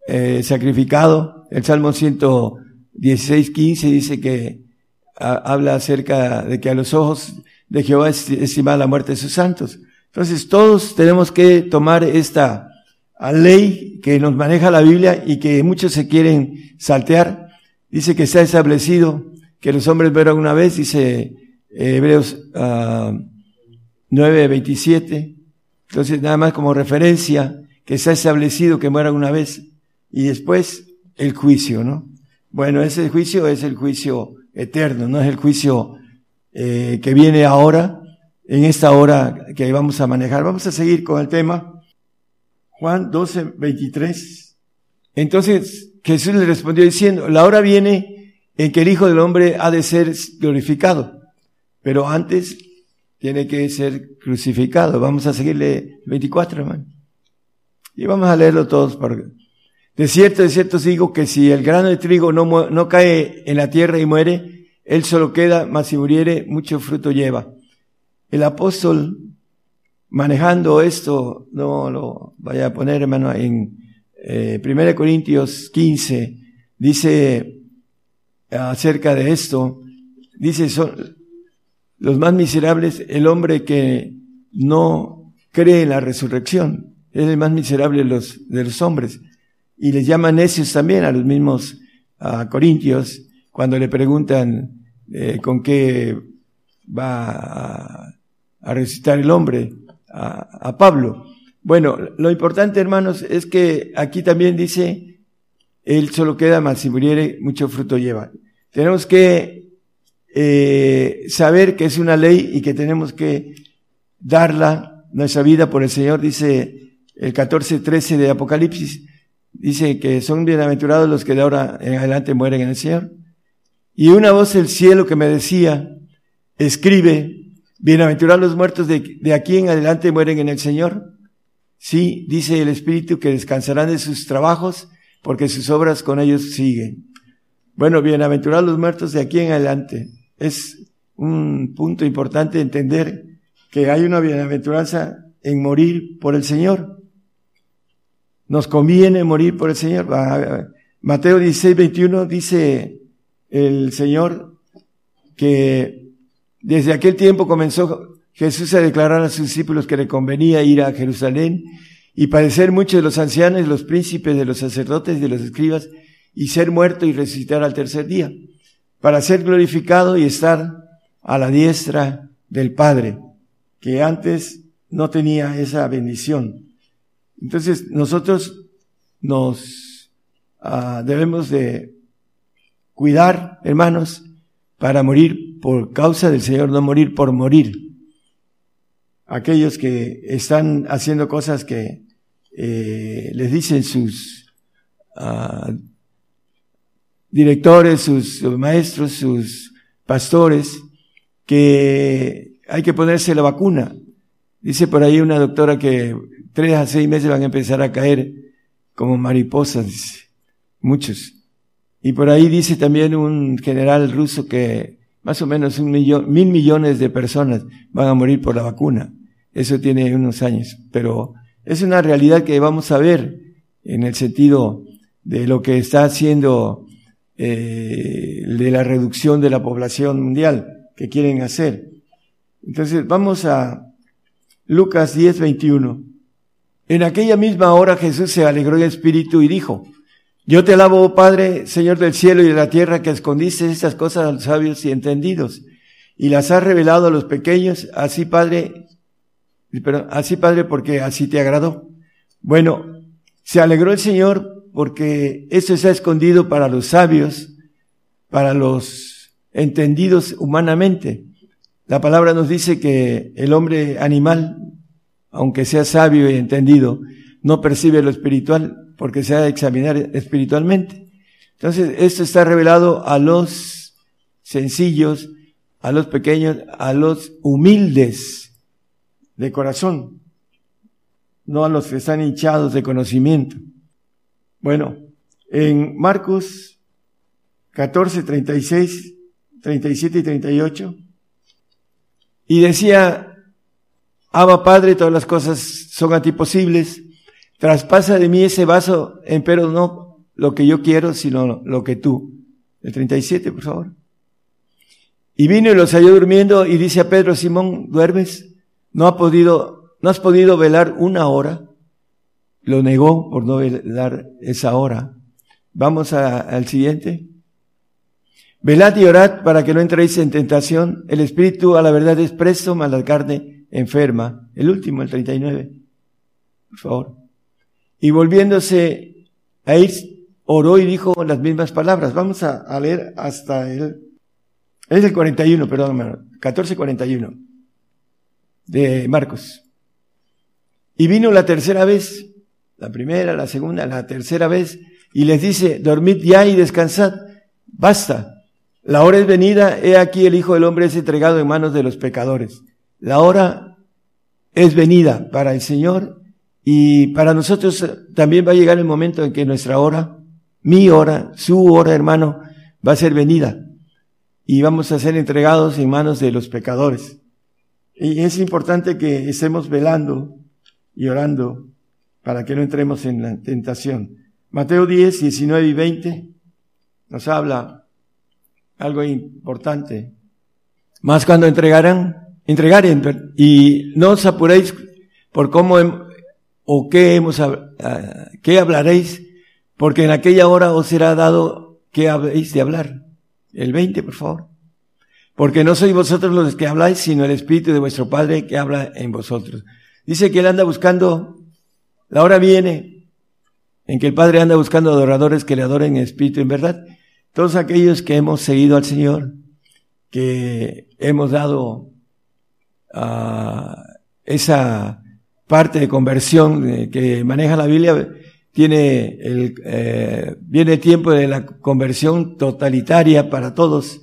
eh, sacrificado. El Salmo 116, 15 dice que habla acerca de que a los ojos de Jehová es estimada la muerte de sus santos. Entonces, todos tenemos que tomar esta ley que nos maneja la Biblia y que muchos se quieren saltear. Dice que está establecido que los hombres mueran una vez, dice eh, Hebreos uh, 9, 27. Entonces, nada más como referencia, que está establecido que mueran una vez y después el juicio, ¿no? Bueno, ese juicio es el juicio eterno, no es el juicio eh, que viene ahora, en esta hora que vamos a manejar. Vamos a seguir con el tema. Juan 12, 23. Entonces Jesús le respondió diciendo, la hora viene en que el Hijo del Hombre ha de ser glorificado, pero antes tiene que ser crucificado. Vamos a seguirle 24, hermano. Y vamos a leerlo todos. Por... De cierto, de cierto digo que si el grano de trigo no, no cae en la tierra y muere, él solo queda, mas si muriere, mucho fruto lleva. El apóstol, manejando esto, no lo vaya a poner, hermano, en eh, 1 Corintios 15, dice, acerca de esto. Dice, son los más miserables, el hombre que no cree en la resurrección. Es el más miserable de los, de los hombres. Y les llaman necios también a los mismos corintios cuando le preguntan eh, con qué va a, a recitar el hombre a, a Pablo. Bueno, lo importante, hermanos, es que aquí también dice, él solo queda, mas si muriere, mucho fruto lleva. Tenemos que eh, saber que es una ley y que tenemos que darla nuestra vida por el Señor, dice el 14-13 de Apocalipsis, dice que son bienaventurados los que de ahora en adelante mueren en el Señor. Y una voz del cielo que me decía, escribe, bienaventurados los muertos de, de aquí en adelante mueren en el Señor. Sí, dice el Espíritu que descansarán de sus trabajos porque sus obras con ellos siguen. Bueno, bienaventurados los muertos de aquí en adelante. Es un punto importante entender que hay una bienaventuranza en morir por el Señor. Nos conviene morir por el Señor. Mateo 16, 21 dice el Señor que desde aquel tiempo comenzó Jesús a declarar a sus discípulos que le convenía ir a Jerusalén y padecer muchos de los ancianos, los príncipes, de los sacerdotes, de los escribas, y ser muerto y resucitar al tercer día, para ser glorificado y estar a la diestra del Padre, que antes no tenía esa bendición. Entonces nosotros nos uh, debemos de cuidar, hermanos, para morir por causa del Señor, no morir por morir. Aquellos que están haciendo cosas que eh, les dicen sus uh, directores, sus maestros, sus pastores, que hay que ponerse la vacuna. Dice por ahí una doctora que tres a seis meses van a empezar a caer como mariposas. Muchos. Y por ahí dice también un general ruso que más o menos un millón, mil millones de personas van a morir por la vacuna. Eso tiene unos años, pero es una realidad que vamos a ver en el sentido de lo que está haciendo eh, de la reducción de la población mundial. que quieren hacer. Entonces vamos a Lucas 10, 21. En aquella misma hora Jesús se alegró en espíritu y dijo, yo te alabo, Padre, Señor del cielo y de la tierra, que escondiste estas cosas a los sabios y entendidos, y las has revelado a los pequeños, así Padre, pero así Padre, porque así te agradó. Bueno, se alegró el Señor porque esto ha escondido para los sabios, para los entendidos humanamente. La palabra nos dice que el hombre animal, aunque sea sabio y entendido, no percibe lo espiritual porque se ha de examinar espiritualmente. Entonces, esto está revelado a los sencillos, a los pequeños, a los humildes de corazón, no a los que están hinchados de conocimiento. Bueno, en Marcos 14, 36, 37 y 38, y decía, Abba Padre, todas las cosas son a ti posibles, Traspasa de mí ese vaso, pero no lo que yo quiero, sino lo que tú. El 37, por favor. Y vino y los halló durmiendo y dice a Pedro, Simón, ¿duermes? No ha podido, no has podido velar una hora. Lo negó por no velar esa hora. Vamos al siguiente. Velad y orad para que no entréis en tentación. El espíritu a la verdad es presto, mas la carne enferma. El último, el 39. Por favor. Y volviéndose a ir, oró y dijo las mismas palabras. Vamos a, leer hasta el, es el 41, perdón, 1441 de Marcos. Y vino la tercera vez, la primera, la segunda, la tercera vez, y les dice, dormid ya y descansad, basta. La hora es venida, he aquí el Hijo del Hombre es entregado en manos de los pecadores. La hora es venida para el Señor y para nosotros eh, también va a llegar el momento en que nuestra hora, mi hora, su hora, hermano, va a ser venida. Y vamos a ser entregados en manos de los pecadores. Y es importante que estemos velando y orando para que no entremos en la tentación. Mateo 10, 19 y 20 nos habla algo importante. Más cuando entregarán, entregaren, y no os apuréis por cómo ¿O qué hemos, ah, qué hablaréis? Porque en aquella hora os será dado qué habéis de hablar. El 20, por favor. Porque no sois vosotros los que habláis, sino el Espíritu de vuestro Padre que habla en vosotros. Dice que Él anda buscando, la hora viene en que el Padre anda buscando adoradores que le adoren en espíritu en verdad. Todos aquellos que hemos seguido al Señor, que hemos dado a esa parte de conversión eh, que maneja la Biblia, tiene el, eh, viene el tiempo de la conversión totalitaria para todos.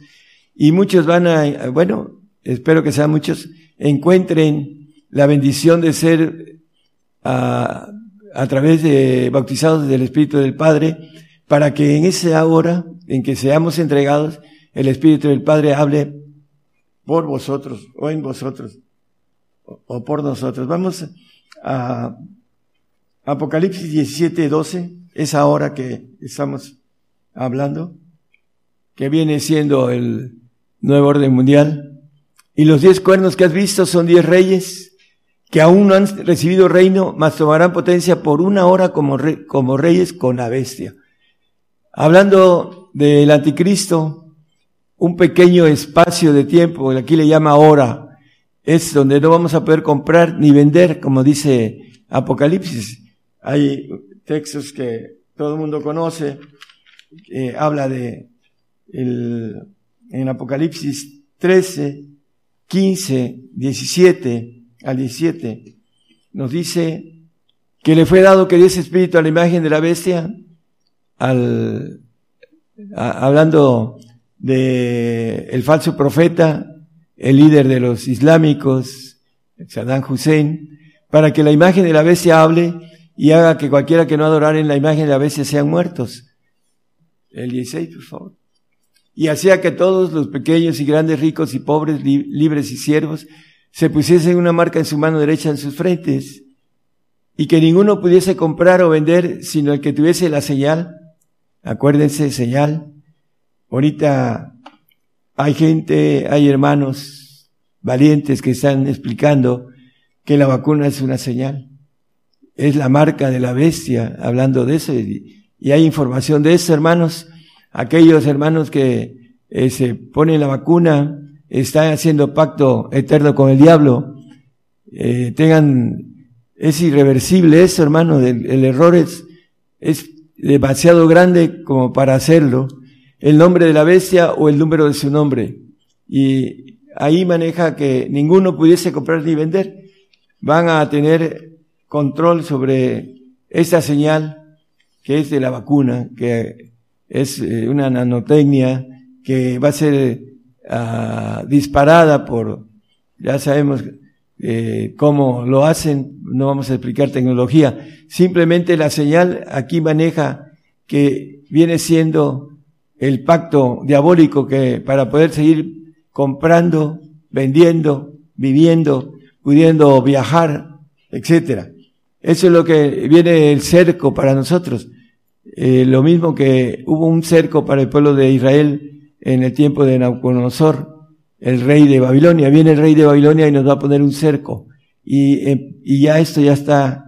Y muchos van a, bueno, espero que sean muchos, encuentren la bendición de ser a, a través de bautizados del Espíritu del Padre para que en esa hora en que seamos entregados, el Espíritu del Padre hable por vosotros o en vosotros o por nosotros. Vamos a Apocalipsis 17, 12, esa hora que estamos hablando, que viene siendo el nuevo orden mundial. Y los diez cuernos que has visto son diez reyes que aún no han recibido reino, mas tomarán potencia por una hora como, como reyes con la bestia. Hablando del anticristo, un pequeño espacio de tiempo, aquí le llama hora, es donde no vamos a poder comprar ni vender, como dice Apocalipsis. Hay textos que todo el mundo conoce, que habla de el, en Apocalipsis 13, 15, 17 al 17, nos dice que le fue dado que diese espíritu a la imagen de la bestia, al, hablando de el falso profeta, el líder de los islámicos, Saddam Hussein, para que la imagen de la bestia hable y haga que cualquiera que no adorara en la imagen de la bestia sean muertos. El 16, por favor. Y hacía que todos los pequeños y grandes, ricos y pobres, libres y siervos, se pusiesen una marca en su mano derecha en sus frentes, y que ninguno pudiese comprar o vender sino el que tuviese la señal. Acuérdense, señal. Ahorita hay gente, hay hermanos valientes que están explicando que la vacuna es una señal. Es la marca de la bestia, hablando de eso. Y, hay información de eso, hermanos. Aquellos hermanos que eh, se ponen la vacuna, están haciendo pacto eterno con el diablo, eh, tengan, es irreversible eso, hermano, el, el error es demasiado grande como para hacerlo. El nombre de la bestia o el número de su nombre. Y ahí maneja que ninguno pudiese comprar ni vender. Van a tener control sobre esta señal que es de la vacuna, que es eh, una nanotecnia que va a ser ah, disparada por, ya sabemos eh, cómo lo hacen, no vamos a explicar tecnología, simplemente la señal aquí maneja que viene siendo el pacto diabólico que para poder seguir comprando, vendiendo, viviendo, pudiendo viajar, etcétera. Eso es lo que viene el cerco para nosotros. Eh, lo mismo que hubo un cerco para el pueblo de Israel en el tiempo de Nabucodonosor, el rey de Babilonia. Viene el rey de Babilonia y nos va a poner un cerco. Y, eh, ya esto ya está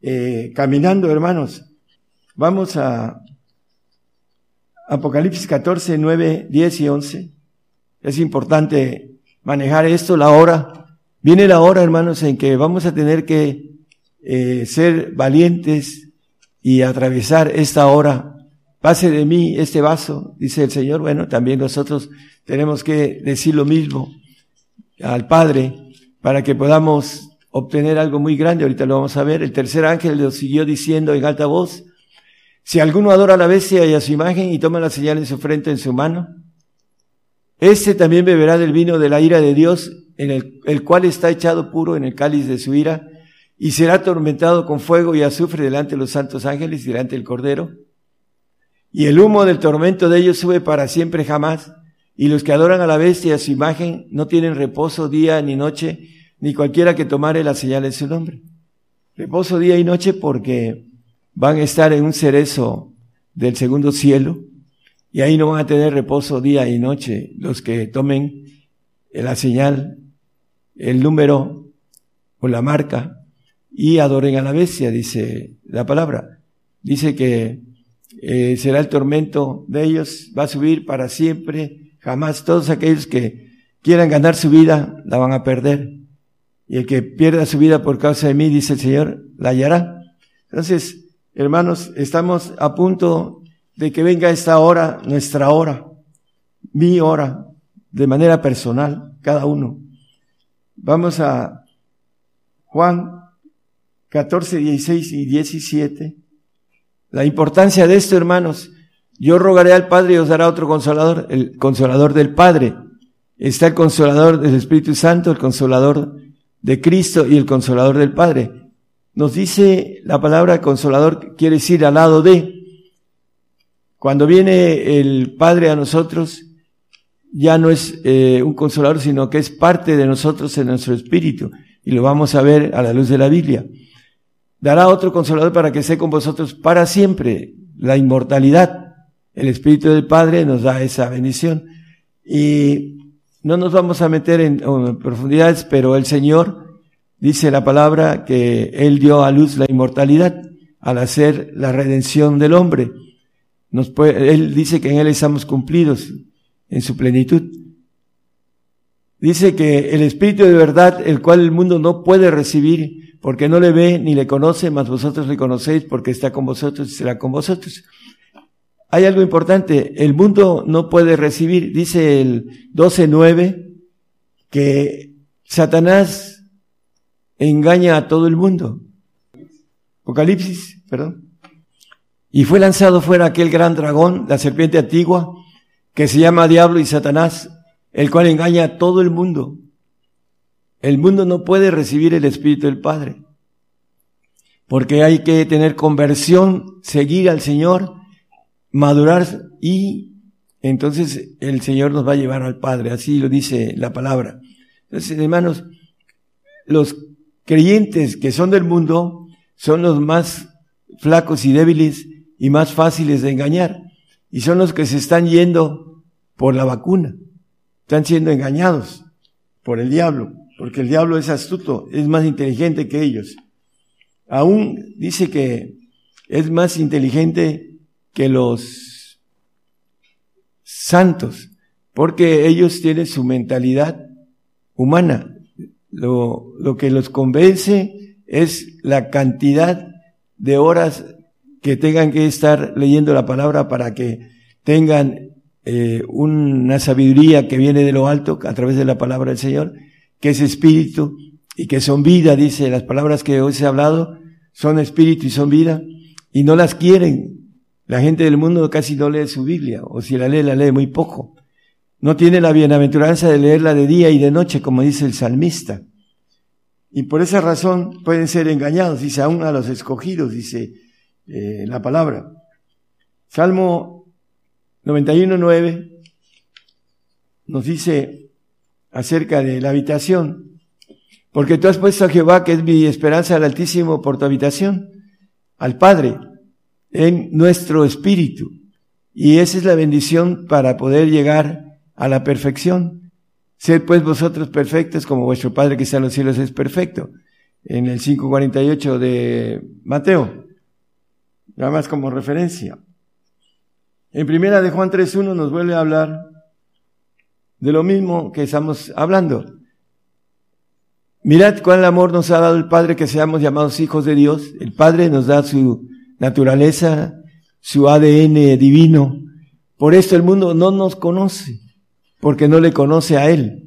eh, caminando, hermanos. Vamos a Apocalipsis 14, 9, 10 y 11. Es importante manejar esto, la hora. Viene la hora, hermanos, en que vamos a tener que eh, ser valientes y atravesar esta hora. Pase de mí este vaso, dice el Señor. Bueno, también nosotros tenemos que decir lo mismo al Padre para que podamos obtener algo muy grande. Ahorita lo vamos a ver. El tercer ángel lo siguió diciendo en alta voz. Si alguno adora a la bestia y a su imagen y toma la señal en su frente, en su mano, este también beberá del vino de la ira de Dios, en el, cual está echado puro en el cáliz de su ira, y será atormentado con fuego y azufre delante de los santos ángeles y delante del Cordero. Y el humo del tormento de ellos sube para siempre jamás, y los que adoran a la bestia y a su imagen no tienen reposo día ni noche, ni cualquiera que tomare la señal en su nombre. Reposo día y noche porque van a estar en un cerezo del segundo cielo, y ahí no van a tener reposo día y noche los que tomen la señal, el número o la marca y adoren a la bestia, dice la palabra. Dice que eh, será el tormento de ellos, va a subir para siempre, jamás. Todos aquellos que quieran ganar su vida la van a perder. Y el que pierda su vida por causa de mí, dice el Señor, la hallará. Entonces, hermanos, estamos a punto de que venga esta hora, nuestra hora, mi hora, de manera personal, cada uno. Vamos a Juan 14, 16 y 17. La importancia de esto, hermanos. Yo rogaré al Padre y os dará otro consolador, el consolador del Padre. Está el consolador del Espíritu Santo, el consolador de Cristo y el consolador del Padre. Nos dice la palabra consolador, quiere decir al lado de. Cuando viene el Padre a nosotros, ya no es eh, un consolador, sino que es parte de nosotros en nuestro espíritu. Y lo vamos a ver a la luz de la Biblia dará otro consolador para que esté con vosotros para siempre, la inmortalidad. El Espíritu del Padre nos da esa bendición. Y no nos vamos a meter en, profundidades, pero el Señor dice la palabra que Él dio a luz la inmortalidad al hacer la redención del hombre. Él dice que en Él estamos cumplidos en su plenitud. Dice que el Espíritu de verdad, el cual el mundo no puede recibir, porque no le ve ni le conoce, mas vosotros le conocéis porque está con vosotros y será con vosotros. Hay algo importante, el mundo no puede recibir, dice el 12.9, que Satanás engaña a todo el mundo. Apocalipsis, perdón. Y fue lanzado fuera aquel gran dragón, la serpiente antigua, que se llama Diablo y Satanás, el cual engaña a todo el mundo. El mundo no puede recibir el Espíritu del Padre. Porque hay que tener conversión, seguir al Señor, madurar y entonces el Señor nos va a llevar al Padre. Así lo dice la palabra. Entonces, hermanos, los creyentes que son del mundo son los más flacos y débiles y más fáciles de engañar. Y son los que se están yendo por la vacuna. están siendo engañados por el diablo, porque el diablo es astuto, es más inteligente que ellos. Aún dice que es más inteligente que los santos, porque ellos tienen su mentalidad humana. Lo, lo que los convence es la cantidad de horas que tengan que estar leyendo la palabra para que tengan eh, una sabiduría que viene de lo alto a través de la palabra del Señor, que es espíritu y que son vida, dice, las palabras que hoy se ha hablado son espíritu y son vida, y no las quieren. La gente del mundo casi no lee su Biblia, o si la lee, la lee muy poco. No tiene la bienaventuranza de leerla de día y de noche, como dice el salmista. Y por esa razón pueden ser engañados, dice, aún a los escogidos, dice eh, la palabra. Salmo 91.9 nos dice acerca de la habitación, porque tú has puesto a Jehová, que es mi esperanza al Altísimo, por tu habitación, al Padre, en nuestro espíritu. Y esa es la bendición para poder llegar a la perfección. Sed pues vosotros perfectos como vuestro Padre que está en los cielos es perfecto. En el 5.48 de Mateo. Nada más como referencia. En primera de Juan 3.1 nos vuelve a hablar de lo mismo que estamos hablando. Mirad cuál amor nos ha dado el Padre que seamos llamados hijos de Dios. El Padre nos da su naturaleza, su ADN divino. Por esto el mundo no nos conoce, porque no le conoce a Él.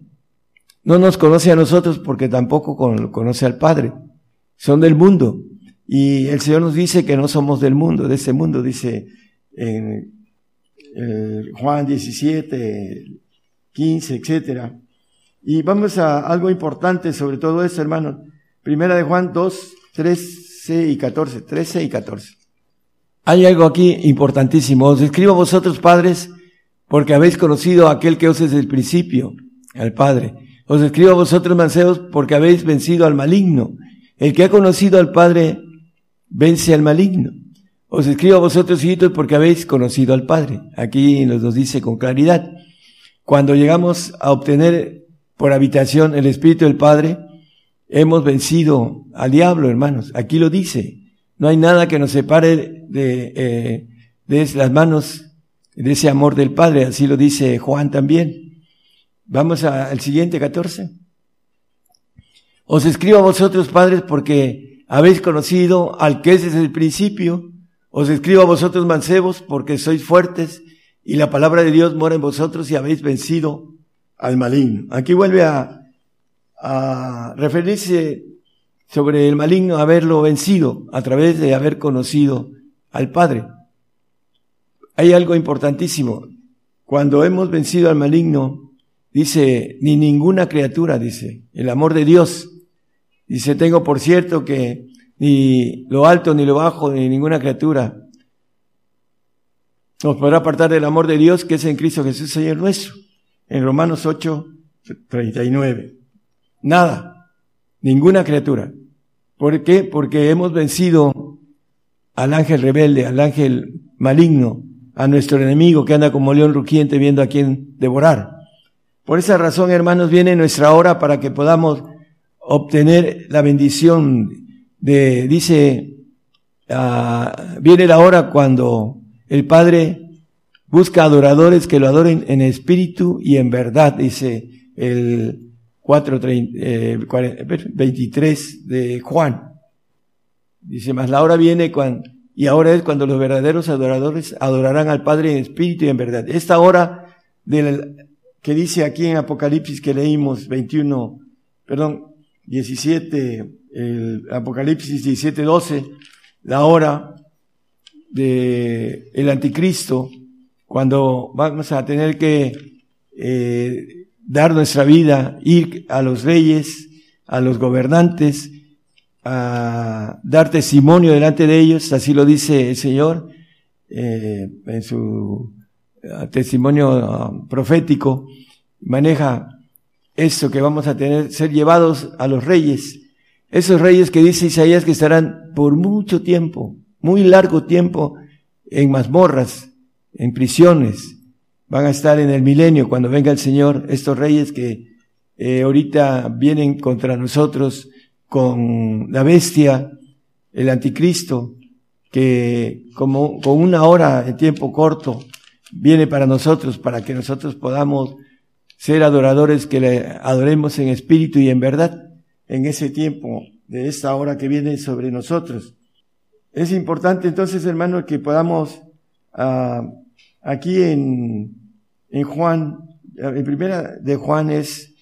No nos conoce a nosotros porque tampoco conoce al Padre. Son del mundo. Y el Señor nos dice que no somos del mundo, de ese mundo, dice en eh, Juan 17, 15, etcétera. Y vamos a algo importante sobre todo esto, hermano. Primera de Juan 2, 13 y 14, 13 y 14. Hay algo aquí importantísimo. Os escribo a vosotros, padres, porque habéis conocido a aquel que os es el principio, al Padre. Os escribo a vosotros, mancebos, porque habéis vencido al maligno. El que ha conocido al Padre, vence al maligno. Os escribo a vosotros, hijitos, porque habéis conocido al Padre. Aquí nos, nos dice con claridad. Cuando llegamos a obtener por habitación el Espíritu del Padre, hemos vencido al diablo, hermanos. Aquí lo dice. No hay nada que nos separe de, eh, de las manos de ese amor del Padre. Así lo dice Juan también. Vamos al siguiente 14. Os escribo a vosotros, padres, porque habéis conocido al que es desde el principio os escribo a vosotros mancebos porque sois fuertes y la palabra de Dios mora en vosotros y habéis vencido al maligno. Aquí vuelve a, a referirse sobre el maligno, haberlo vencido a través de haber conocido al Padre. Hay algo importantísimo. Cuando hemos vencido al maligno, dice, ni ninguna criatura, dice, el amor de Dios. Dice, tengo por cierto que ni lo alto, ni lo bajo, ni ninguna criatura nos podrá apartar del amor de Dios que es en Cristo Jesús, Señor nuestro. En Romanos 8, 39. Nada, ninguna criatura. ¿Por qué? Porque hemos vencido al ángel rebelde, al ángel maligno, a nuestro enemigo que anda como león rugiente viendo a quién devorar. Por esa razón, hermanos, viene nuestra hora para que podamos obtener la bendición de, dice, ah, viene la hora cuando el Padre busca adoradores que lo adoren en espíritu y en verdad, dice el 4, 23 eh, de Juan. Dice, más la hora viene cuando, y ahora es cuando los verdaderos adoradores adorarán al Padre en espíritu y en verdad. Esta hora del, que dice aquí en Apocalipsis que leímos 21, perdón, 17, el Apocalipsis 17, 12, la hora de el anticristo, cuando vamos a tener que eh, dar nuestra vida, ir a los reyes, a los gobernantes, a dar testimonio delante de ellos, así lo dice el Señor eh, en su eh, testimonio profético, maneja eso que vamos a tener, ser llevados a los reyes, esos reyes que dice Isaías que estarán por mucho tiempo, muy largo tiempo, en mazmorras, en prisiones, van a estar en el milenio cuando venga el Señor, estos reyes que eh, ahorita vienen contra nosotros con la bestia, el anticristo, que como con una hora de tiempo corto viene para nosotros, para que nosotros podamos ser adoradores que le adoremos en espíritu y en verdad en ese tiempo de esta hora que viene sobre nosotros. Es importante entonces, hermano, que podamos ah, aquí en, en Juan, en primera de Juan es,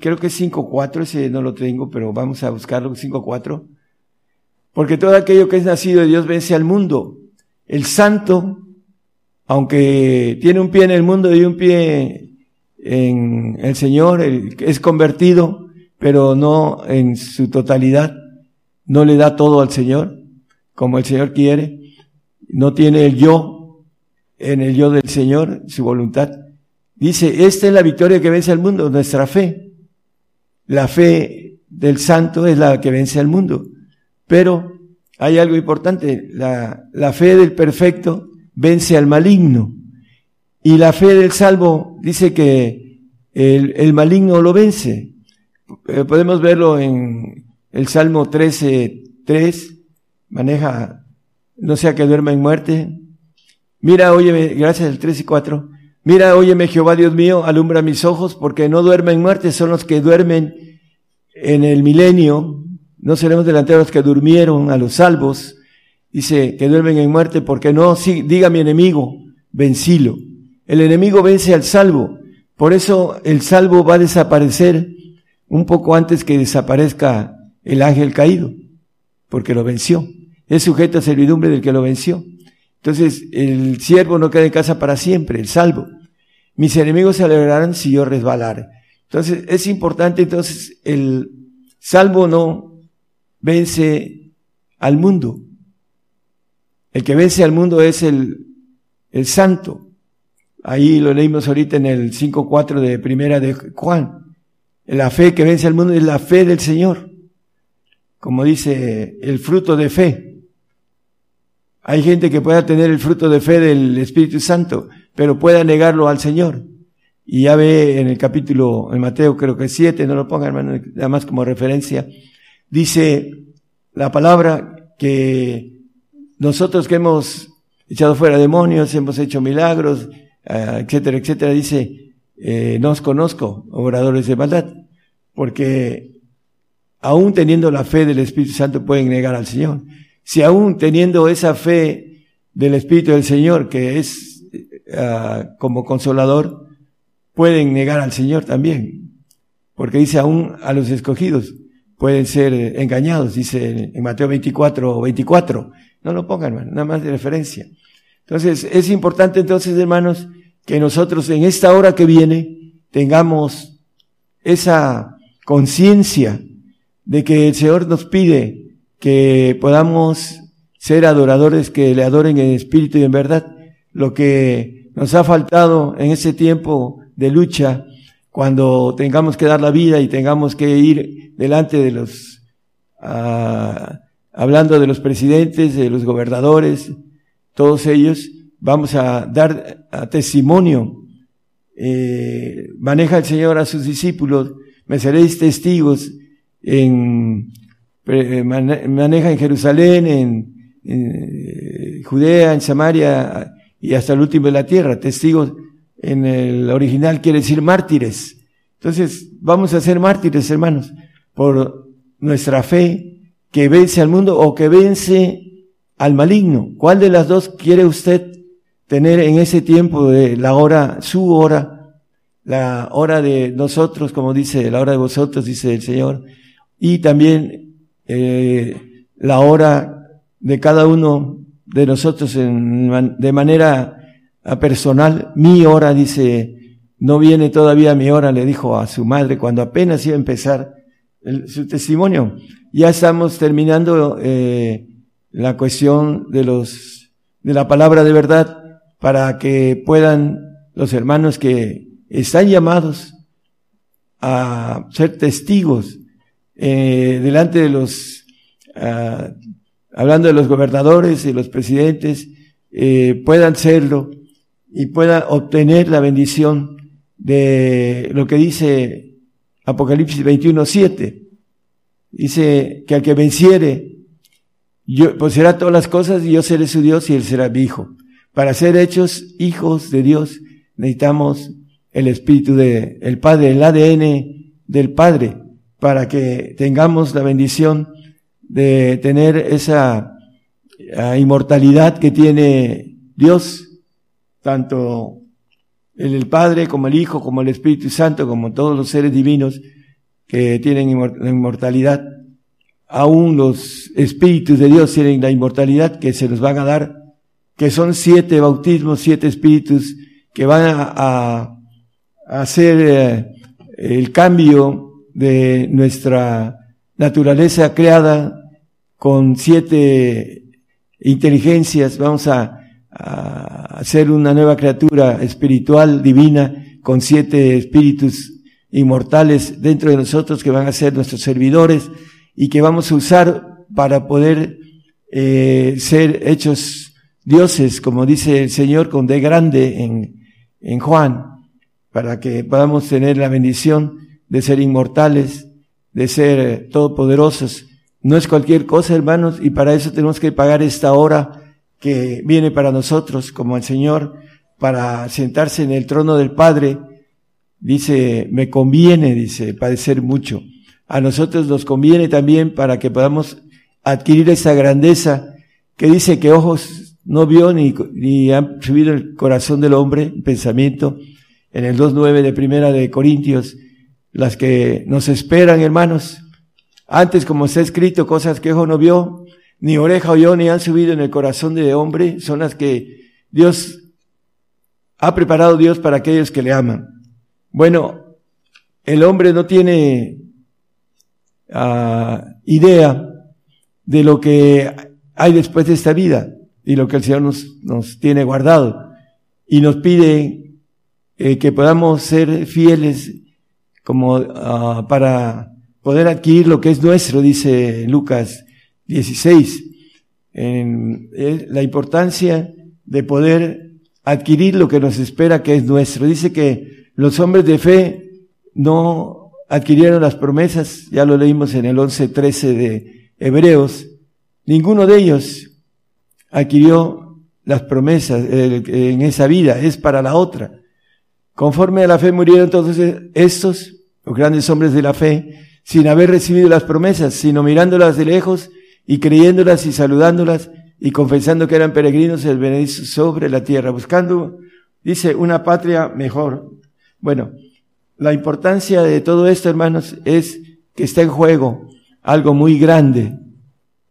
creo que es 5.4, ese no lo tengo, pero vamos a buscarlo, 5.4. Porque todo aquello que es nacido de Dios vence al mundo. El santo, aunque tiene un pie en el mundo y un pie en el Señor, es convertido, pero no en su totalidad, no le da todo al Señor, como el Señor quiere, no tiene el yo en el yo del Señor, su voluntad. Dice, esta es la victoria que vence al mundo, nuestra fe. La fe del santo es la que vence al mundo. Pero hay algo importante, la, la fe del perfecto vence al maligno. Y la fe del salvo dice que el, el maligno lo vence. Eh, podemos verlo en el Salmo 13, 3, maneja, no sea que duerma en muerte. Mira, óyeme, gracias al 3 y 4. Mira, óyeme Jehová Dios mío, alumbra mis ojos, porque no duermen en muerte, son los que duermen en el milenio, no seremos delanteros que durmieron a los salvos, dice que duermen en muerte porque no, sí, diga mi enemigo, vencilo. El enemigo vence al salvo, por eso el salvo va a desaparecer un poco antes que desaparezca el ángel caído, porque lo venció. Es sujeto a servidumbre del que lo venció. Entonces, el siervo no queda en casa para siempre, el salvo. Mis enemigos se alegrarán si yo resbalar. Entonces, es importante, entonces, el salvo no vence al mundo. El que vence al mundo es el, el santo. Ahí lo leímos ahorita en el 5.4 de primera de Juan. La fe que vence al mundo es la fe del Señor. Como dice, el fruto de fe. Hay gente que pueda tener el fruto de fe del Espíritu Santo, pero pueda negarlo al Señor. Y ya ve en el capítulo, en Mateo creo que 7, no lo ponga hermano, nada más como referencia, Dice la palabra que nosotros que hemos echado fuera demonios, hemos hecho milagros, eh, etcétera, etcétera, dice, eh, no os conozco, obradores de maldad, porque aún teniendo la fe del Espíritu Santo pueden negar al Señor. Si aún teniendo esa fe del Espíritu del Señor, que es eh, como consolador, pueden negar al Señor también, porque dice aún a los escogidos, pueden ser eh, engañados, dice en Mateo 24 24. No lo pongan, hermano, nada más de referencia. Entonces, es importante entonces, hermanos, que nosotros en esta hora que viene tengamos esa conciencia de que el Señor nos pide que podamos ser adoradores que le adoren en espíritu y en verdad. Lo que nos ha faltado en ese tiempo de lucha cuando tengamos que dar la vida y tengamos que ir delante de los, ah, hablando de los presidentes, de los gobernadores, todos ellos, vamos a dar testimonio. Eh, maneja el Señor a sus discípulos, me seréis testigos en, maneja en Jerusalén, en, en Judea, en Samaria y hasta el último de la tierra, testigos en el original quiere decir mártires. Entonces, vamos a ser mártires, hermanos, por nuestra fe que vence al mundo o que vence al maligno. ¿Cuál de las dos quiere usted tener en ese tiempo de la hora, su hora, la hora de nosotros, como dice, la hora de vosotros, dice el Señor, y también eh, la hora de cada uno de nosotros en, de manera personal, mi hora, dice, no viene todavía mi hora, le dijo a su madre cuando apenas iba a empezar su testimonio. Ya estamos terminando eh, la cuestión de los de la palabra de verdad para que puedan los hermanos que están llamados a ser testigos eh, delante de los ah, hablando de los gobernadores y los presidentes eh, puedan serlo y pueda obtener la bendición de lo que dice Apocalipsis 21, 7. Dice que al que venciere, yo, pues será todas las cosas y yo seré su Dios y él será mi hijo. Para ser hechos hijos de Dios necesitamos el espíritu de el Padre, el ADN del Padre, para que tengamos la bendición de tener esa ah, inmortalidad que tiene Dios, tanto el, Padre como el Hijo, como el Espíritu Santo, como todos los seres divinos que tienen inmortalidad. Aún los espíritus de Dios tienen la inmortalidad que se nos van a dar, que son siete bautismos, siete espíritus que van a, a, hacer eh, el cambio de nuestra naturaleza creada con siete inteligencias. Vamos a a ser una nueva criatura espiritual, divina, con siete espíritus inmortales dentro de nosotros que van a ser nuestros servidores y que vamos a usar para poder eh, ser hechos dioses, como dice el Señor con D grande en, en Juan, para que podamos tener la bendición de ser inmortales, de ser todopoderosos. No es cualquier cosa, hermanos, y para eso tenemos que pagar esta hora que viene para nosotros como el Señor para sentarse en el trono del Padre, dice, me conviene, dice, padecer mucho. A nosotros nos conviene también para que podamos adquirir esa grandeza que dice que ojos no vio ni, ni han subido el corazón del hombre, pensamiento, en el 2.9 de primera de Corintios, las que nos esperan, hermanos. Antes, como está escrito, cosas que ojo no vio, ni oreja oyó, ni han subido en el corazón de hombre, son las que Dios ha preparado Dios para aquellos que le aman. Bueno, el hombre no tiene uh, idea de lo que hay después de esta vida y lo que el Señor nos, nos tiene guardado. Y nos pide eh, que podamos ser fieles como uh, para poder adquirir lo que es nuestro, dice Lucas 16, en la importancia de poder adquirir lo que nos espera que es nuestro. Dice que los hombres de fe no adquirieron las promesas, ya lo leímos en el 11.13 de Hebreos, ninguno de ellos adquirió las promesas en esa vida, es para la otra. Conforme a la fe murieron todos estos, los grandes hombres de la fe, sin haber recibido las promesas, sino mirándolas de lejos y creyéndolas y saludándolas y confesando que eran peregrinos el venir sobre la tierra, buscando, dice, una patria mejor. Bueno, la importancia de todo esto, hermanos, es que está en juego algo muy grande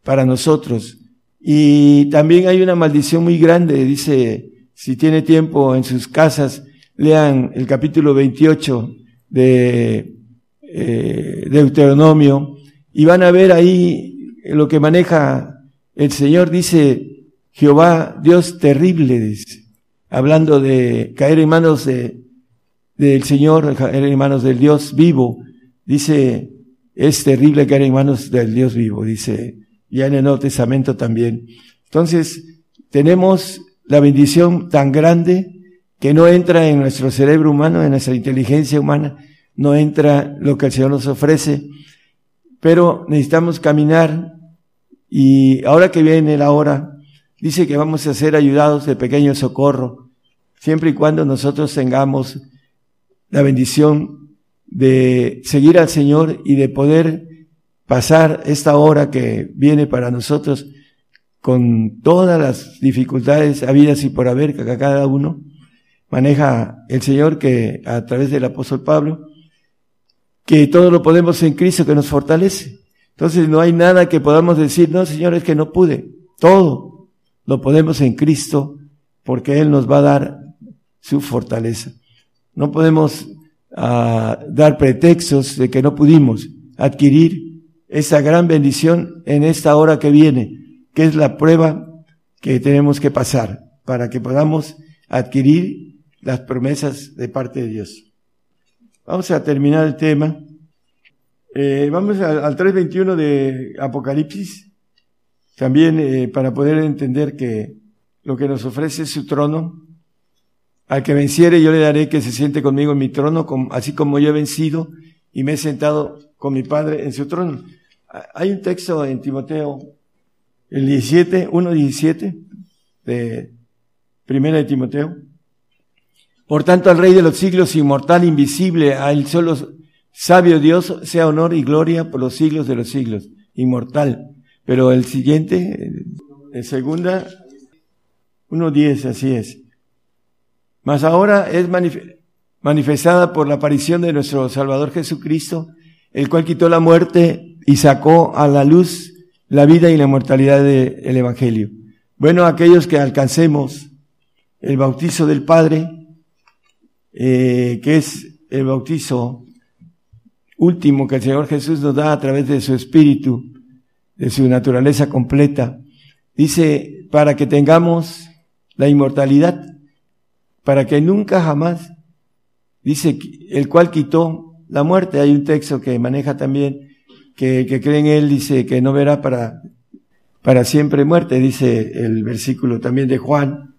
para nosotros. Y también hay una maldición muy grande, dice, si tiene tiempo en sus casas, lean el capítulo 28 de eh, Deuteronomio y van a ver ahí lo que maneja el Señor dice Jehová, Dios terrible, dice, hablando de caer en manos de, del Señor, caer en manos del Dios vivo, dice, es terrible caer en manos del Dios vivo, dice, ya en el Nuevo Testamento también. Entonces, tenemos la bendición tan grande que no entra en nuestro cerebro humano, en nuestra inteligencia humana, no entra lo que el Señor nos ofrece, pero necesitamos caminar y ahora que viene la hora, dice que vamos a ser ayudados de pequeño socorro, siempre y cuando nosotros tengamos la bendición de seguir al Señor y de poder pasar esta hora que viene para nosotros con todas las dificultades habidas y por haber que cada uno maneja el Señor que a través del apóstol Pablo, que todo lo podemos en Cristo que nos fortalece. Entonces no hay nada que podamos decir, no, Señor, es que no pude. Todo lo podemos en Cristo porque Él nos va a dar su fortaleza. No podemos uh, dar pretextos de que no pudimos adquirir esa gran bendición en esta hora que viene, que es la prueba que tenemos que pasar para que podamos adquirir las promesas de parte de Dios. Vamos a terminar el tema. Eh, vamos al, al, 3.21 de Apocalipsis, también eh, para poder entender que lo que nos ofrece es su trono Al que venciere yo le daré que se siente conmigo en mi trono, así como yo he vencido y me he sentado con mi Padre en su trono. Hay un texto en Timoteo, el 17, 1.17 de Primera de Timoteo. Por tanto, al Rey de los siglos, inmortal, invisible, al solo sabio Dios, sea honor y gloria por los siglos de los siglos. Inmortal. Pero el siguiente, en segunda, 1.10, así es. Mas ahora es manifestada por la aparición de nuestro Salvador Jesucristo, el cual quitó la muerte y sacó a la luz la vida y la mortalidad del Evangelio. Bueno, aquellos que alcancemos el bautizo del Padre, eh, que es el bautizo último que el Señor Jesús nos da a través de su Espíritu, de su naturaleza completa, dice, para que tengamos la inmortalidad, para que nunca jamás, dice, el cual quitó la muerte. Hay un texto que maneja también, que, que cree en él, dice que no verá para, para siempre muerte, dice el versículo también de Juan,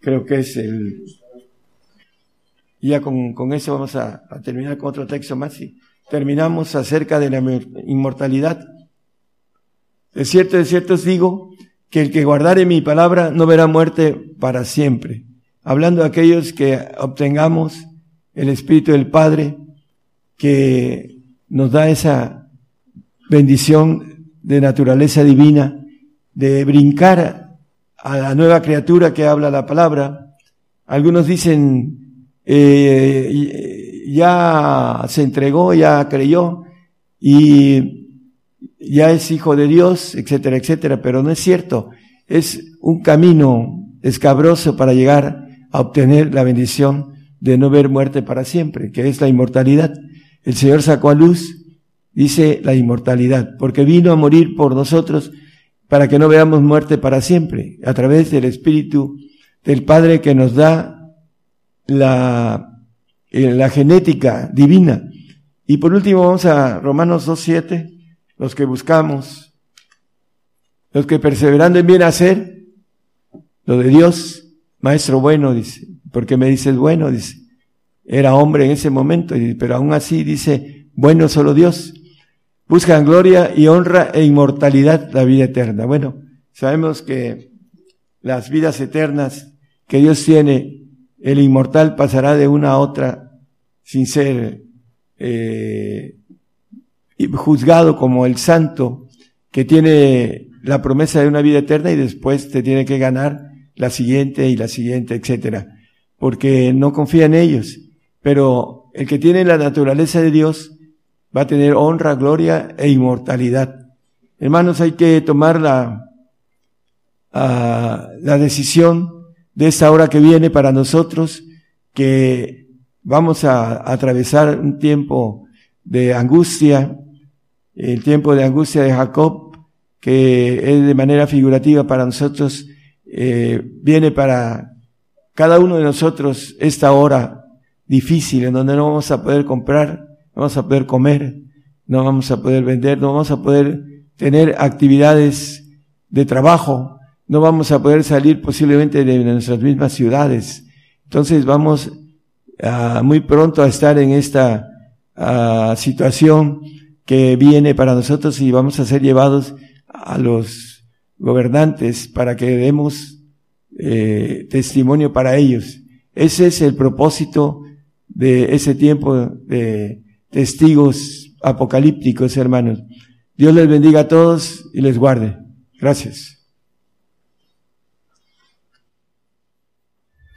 creo que es el... Y ya con, eso vamos a, a terminar con otro texto más y terminamos acerca de la inmortalidad. De cierto, de cierto os digo que el que guardare mi palabra no verá muerte para siempre. Hablando de aquellos que obtengamos el Espíritu del Padre, que nos da esa bendición de naturaleza divina, de brincar a la nueva criatura que habla la palabra. Algunos dicen, eh, ya se entregó, ya creyó, y ya es hijo de Dios, etcétera, etcétera, pero no es cierto. Es un camino escabroso para llegar a obtener la bendición de no ver muerte para siempre, que es la inmortalidad. El Señor sacó a luz, dice la inmortalidad, porque vino a morir por nosotros para que no veamos muerte para siempre, a través del Espíritu del Padre que nos da la, eh, la genética divina. Y por último vamos a Romanos 2.7 los que buscamos, los que perseverando en bien hacer, lo de Dios, maestro bueno, dice, porque me dices bueno, dice, era hombre en ese momento, pero aún así dice, bueno solo Dios, buscan gloria y honra e inmortalidad, la vida eterna. Bueno, sabemos que las vidas eternas que Dios tiene, el inmortal pasará de una a otra sin ser eh, juzgado como el santo que tiene la promesa de una vida eterna y después te tiene que ganar la siguiente y la siguiente, etcétera, porque no confía en ellos. Pero el que tiene la naturaleza de Dios va a tener honra, gloria e inmortalidad. Hermanos, hay que tomar la, ah, la decisión de esta hora que viene para nosotros, que vamos a atravesar un tiempo de angustia, el tiempo de angustia de Jacob, que es de manera figurativa para nosotros, eh, viene para cada uno de nosotros esta hora difícil en donde no vamos a poder comprar, no vamos a poder comer, no vamos a poder vender, no vamos a poder tener actividades de trabajo, no vamos a poder salir posiblemente de nuestras mismas ciudades. Entonces vamos muy pronto a estar en esta situación que viene para nosotros y vamos a ser llevados a los gobernantes para que demos eh, testimonio para ellos. Ese es el propósito de ese tiempo de testigos apocalípticos, hermanos. Dios les bendiga a todos y les guarde. Gracias.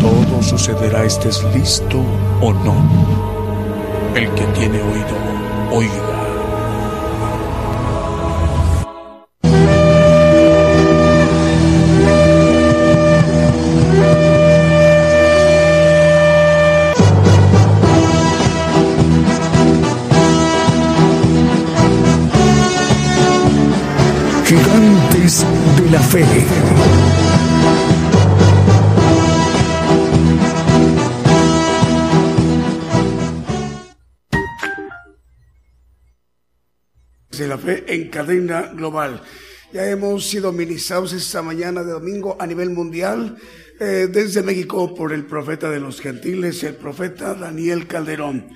Todo sucederá estés listo o no. El que tiene oído, oiga. En cadena global. Ya hemos sido ministrados esta mañana de domingo a nivel mundial eh, desde México por el profeta de los gentiles, el profeta Daniel Calderón.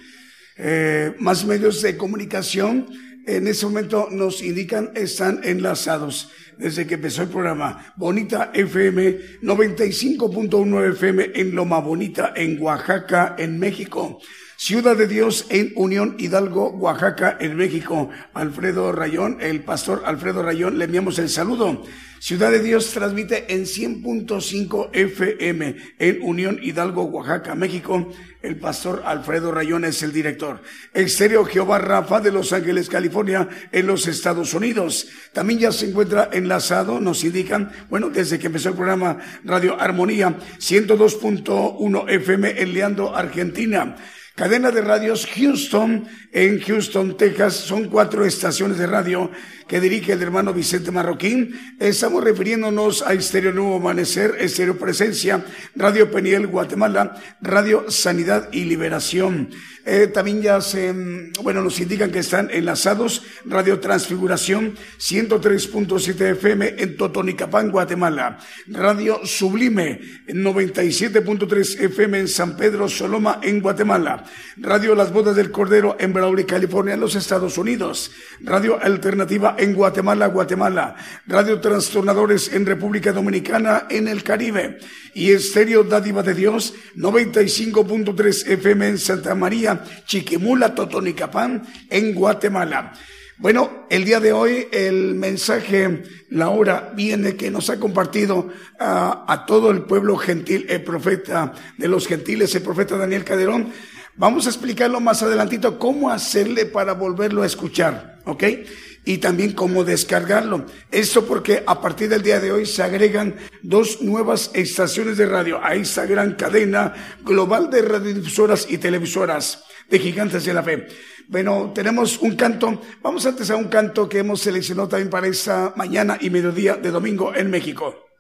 Eh, más medios de comunicación en ese momento nos indican están enlazados desde que empezó el programa. Bonita FM 95.1 FM en Loma Bonita, en Oaxaca, en México. Ciudad de Dios en Unión Hidalgo, Oaxaca, en México. Alfredo Rayón, el pastor Alfredo Rayón, le enviamos el saludo. Ciudad de Dios transmite en 100.5 FM en Unión Hidalgo, Oaxaca, México. El pastor Alfredo Rayón es el director. Exterior Jehová Rafa de Los Ángeles, California, en los Estados Unidos. También ya se encuentra enlazado, nos indican, bueno, desde que empezó el programa Radio Armonía, 102.1 FM en Leando, Argentina. Cadena de radios Houston, en Houston, Texas. Son cuatro estaciones de radio que dirige el hermano Vicente Marroquín. Estamos refiriéndonos a Estéreo Nuevo Amanecer, Estéreo Presencia, Radio Peniel Guatemala, Radio Sanidad y Liberación. Eh, también ya se, mm, bueno, nos indican que están enlazados Radio Transfiguración 103.7 FM en Totonicapán, Guatemala. Radio Sublime 97.3 FM en San Pedro Soloma, en Guatemala. Radio Las Bodas del Cordero en Brawley, California, en los Estados Unidos. Radio Alternativa en Guatemala, Guatemala. Radio Trastornadores en República Dominicana, en el Caribe. Y Estéreo Dádiva de Dios 95.3 FM en Santa María, Chiquimula, Totonicapán, en Guatemala. Bueno, el día de hoy el mensaje, la hora viene que nos ha compartido a, a todo el pueblo gentil, el profeta de los gentiles, el profeta Daniel Caderón. Vamos a explicarlo más adelantito cómo hacerle para volverlo a escuchar, ¿ok? Y también cómo descargarlo. Esto porque a partir del día de hoy se agregan dos nuevas estaciones de radio a esta gran cadena global de radiodifusoras y televisoras de gigantes de la fe. Bueno, tenemos un canto. Vamos antes a un canto que hemos seleccionado también para esta mañana y mediodía de domingo en México.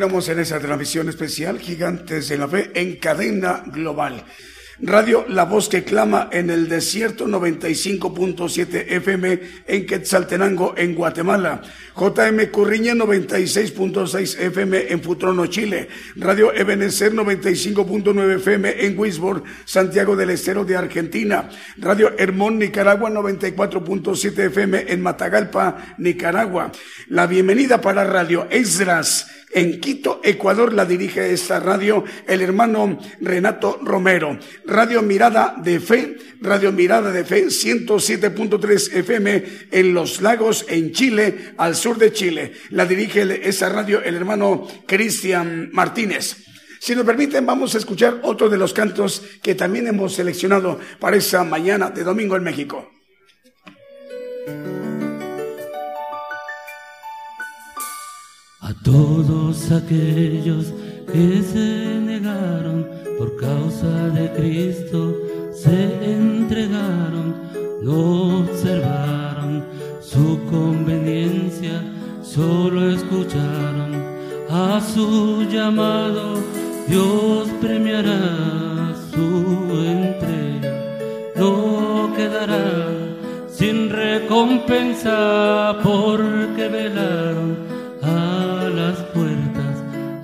Continuamos en esa transmisión especial, Gigantes de la Fe, en cadena global. Radio La Voz que Clama en el desierto 95.7 FM en Quetzaltenango, en Guatemala. JM Curriña 96.6 FM en Futrono, Chile. Radio Ebenecer 95.9 FM en Wisborne, Santiago del Estero de Argentina. Radio Hermón Nicaragua 94.7 FM en Matagalpa, Nicaragua. La bienvenida para Radio Esdras en Quito, Ecuador, la dirige esta radio el hermano Renato Romero. Radio Mirada de Fe, Radio Mirada de Fe, 107.3 FM en Los Lagos, en Chile, al sur de Chile. La dirige esa radio el hermano Cristian Martínez. Si nos permiten, vamos a escuchar otro de los cantos que también hemos seleccionado para esa mañana de domingo en México. A todos aquellos que se negaron por causa de Cristo, se entregaron, no observaron. Su conveniencia, solo escucharon. A su llamado, Dios premiará su entrega, no quedará sin recompensa porque velaron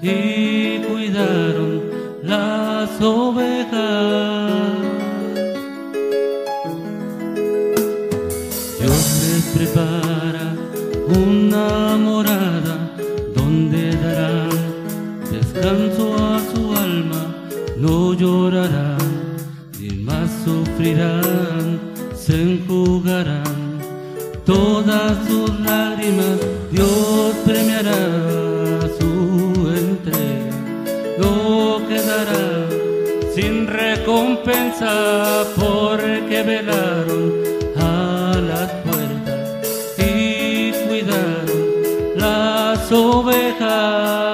y cuidaron las ovejas. Dios les prepara una morada donde darán descanso a su alma, no llorarán ni más sufrirán, se enjugarán todas sus lágrimas, Dios premiará quedará sin recompensa porque velaron a las puertas y cuidaron las ovejas.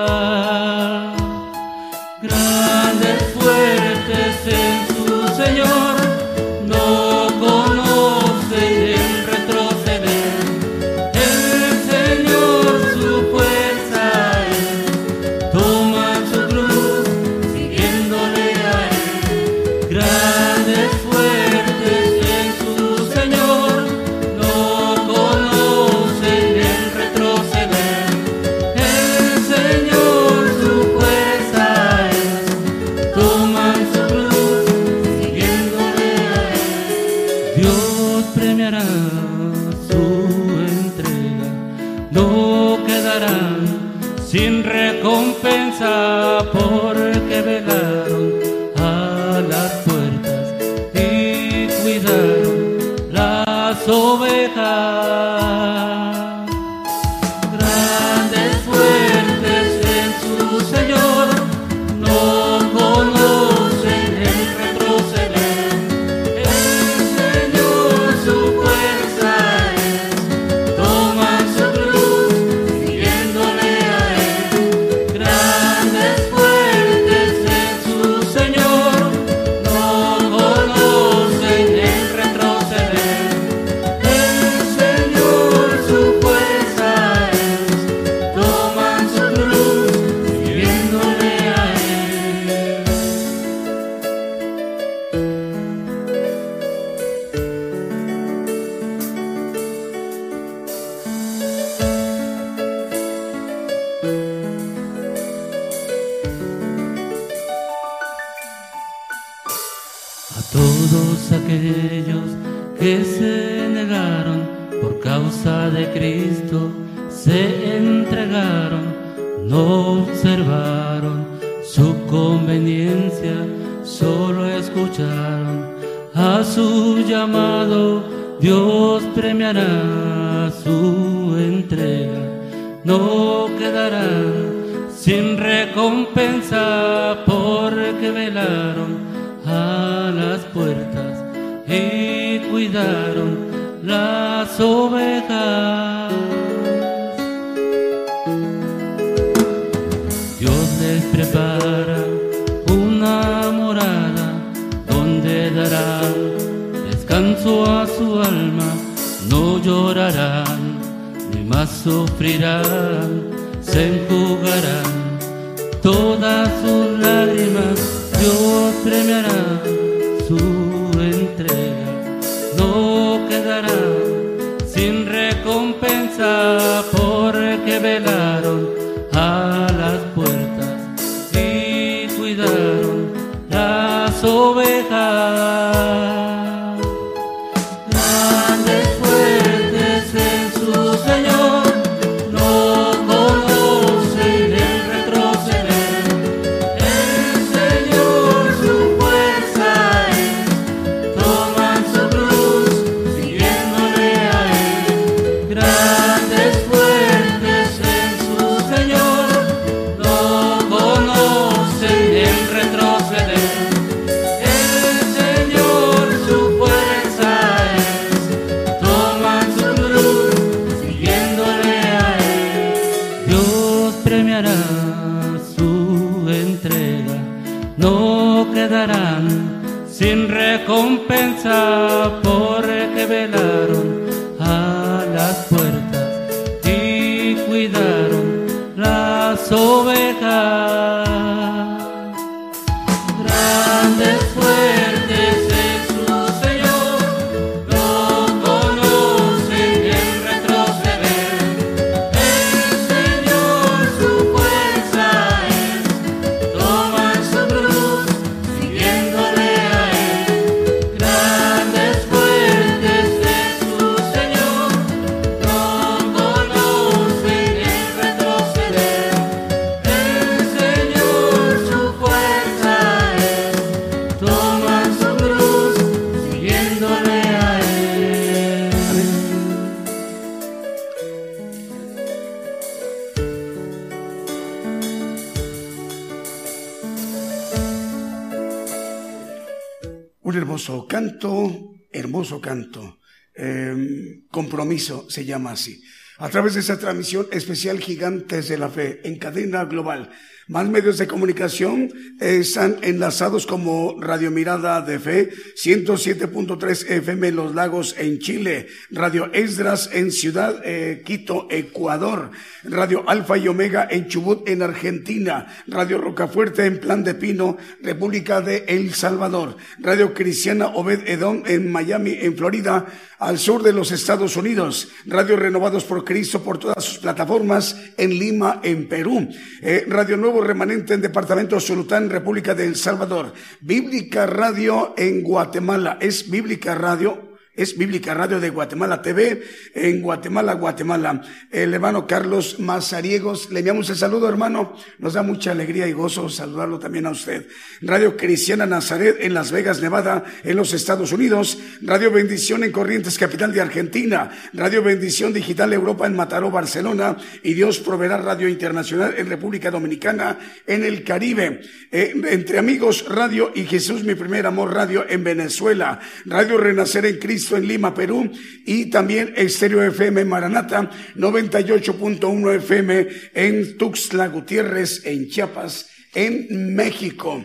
Hermoso canto, hermoso canto. Eh, compromiso se llama así. A través de esta transmisión especial Gigantes de la Fe en cadena global. Más medios de comunicación eh, están enlazados como Radio Mirada de Fe, 107.3 FM Los Lagos en Chile, Radio Esdras en Ciudad eh, Quito, Ecuador, Radio Alfa y Omega en Chubut en Argentina, Radio Rocafuerte en Plan de Pino, República de El Salvador, Radio Cristiana Obed Edom en Miami, en Florida, al sur de los Estados Unidos, Radio Renovados por Cristo por todas sus plataformas en Lima, en Perú, eh, Radio Nuevo Remanente en Departamento Solután, República de El Salvador, Bíblica Radio en Guatemala, es Bíblica Radio es Bíblica Radio de Guatemala TV en Guatemala, Guatemala. El hermano Carlos Mazariegos, le enviamos el saludo, hermano. Nos da mucha alegría y gozo saludarlo también a usted. Radio Cristiana Nazaret en Las Vegas, Nevada, en los Estados Unidos. Radio Bendición en Corrientes, capital de Argentina. Radio Bendición Digital Europa en Mataró, Barcelona. Y Dios proveerá Radio Internacional en República Dominicana, en el Caribe. Eh, entre Amigos Radio y Jesús, mi primer amor radio en Venezuela. Radio Renacer en Cristo en Lima, Perú, y también Estéreo FM Maranata, 98.1 FM en Tuxtla Gutiérrez, en Chiapas, en México.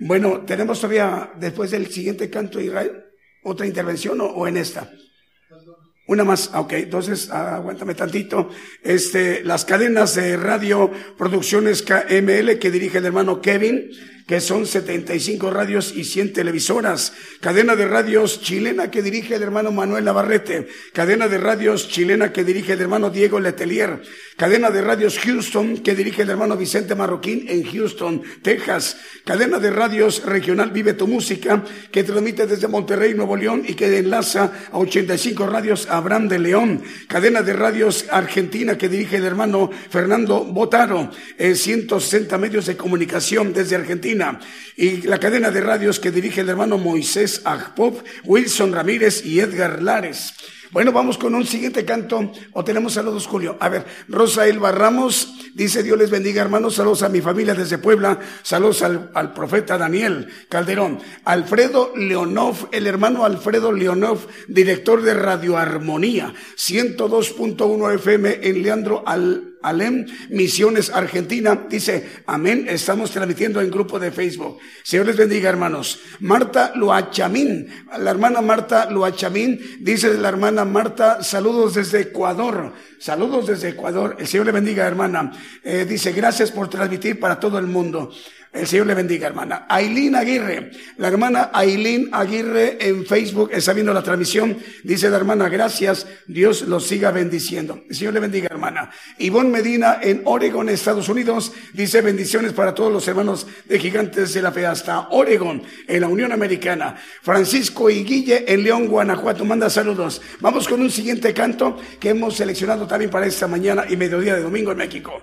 Bueno, tenemos todavía, después del siguiente canto Israel, otra intervención o, o en esta. Una más, ah, ok, entonces ah, aguántame tantito. Este, las cadenas de radio Producciones KML que dirige el hermano Kevin, que son 75 radios y 100 televisoras. Cadena de radios chilena que dirige el hermano Manuel Navarrete. Cadena de radios chilena que dirige el hermano Diego Letelier. Cadena de radios Houston que dirige el hermano Vicente Marroquín en Houston, Texas. Cadena de radios regional Vive tu Música que transmite desde Monterrey, Nuevo León y que enlaza a 85 radios Abraham de León. Cadena de radios Argentina que dirige el hermano Fernando Botaro. Eh, 160 medios de comunicación desde Argentina. Y la cadena de radios que dirige el hermano Moisés Agpop, Wilson Ramírez y Edgar Lares. Bueno, vamos con un siguiente canto. ¿O tenemos saludos, Julio? A ver, Rosa Elba Ramos dice, Dios les bendiga, hermanos. Saludos a mi familia desde Puebla. Saludos al, profeta Daniel Calderón. Alfredo Leonov, el hermano Alfredo Leonov, director de Radio Armonía, 102.1 FM en Leandro al Alem, Misiones Argentina. Dice, amén. Estamos transmitiendo en grupo de Facebook. Señor les bendiga, hermanos. Marta Luachamín, la hermana Marta Luachamín, dice la hermana Marta, saludos desde Ecuador. Saludos desde Ecuador. El Señor le bendiga, hermana. Eh, dice, gracias por transmitir para todo el mundo. El Señor le bendiga, hermana. Ailín Aguirre, la hermana Ailín Aguirre en Facebook está viendo la transmisión. Dice la hermana, gracias. Dios los siga bendiciendo. El Señor le bendiga, hermana. Ivonne Medina en Oregon, Estados Unidos, dice bendiciones para todos los hermanos de Gigantes de la Fe hasta Oregon, en la Unión Americana. Francisco y Guille en León, Guanajuato, manda saludos. Vamos con un siguiente canto que hemos seleccionado también para esta mañana y mediodía de domingo en México.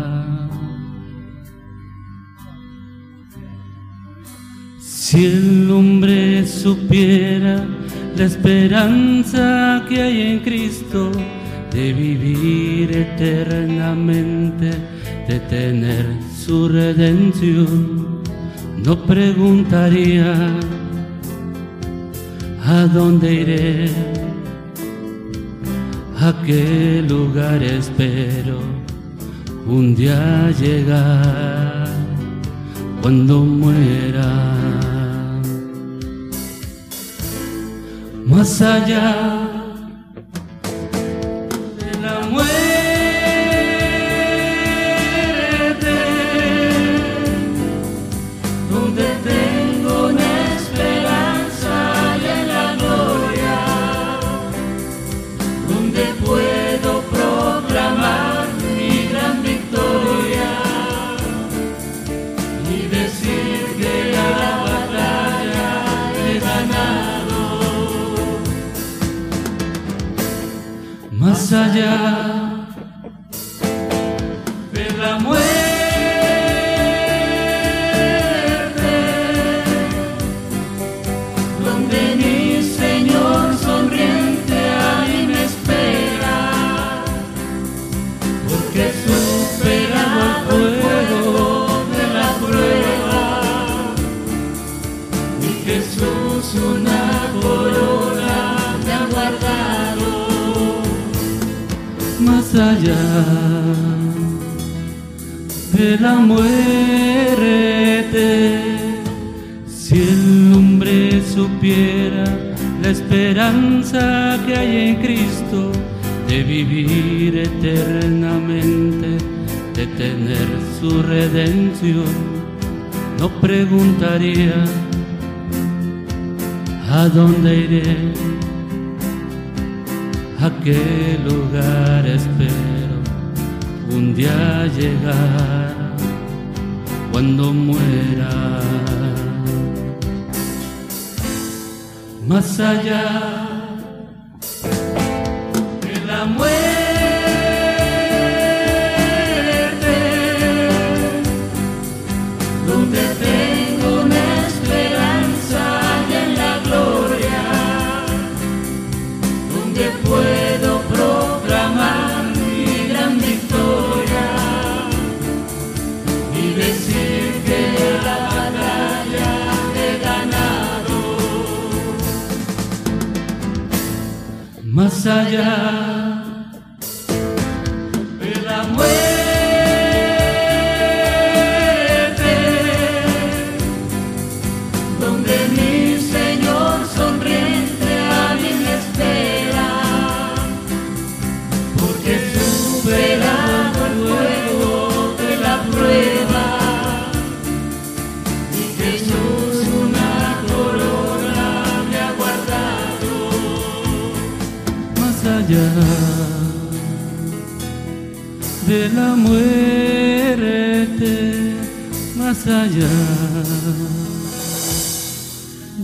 Si el hombre supiera la esperanza que hay en Cristo de vivir eternamente, de tener su redención, no preguntaría a dónde iré, a qué lugar espero un día llegar cuando muera. Más allá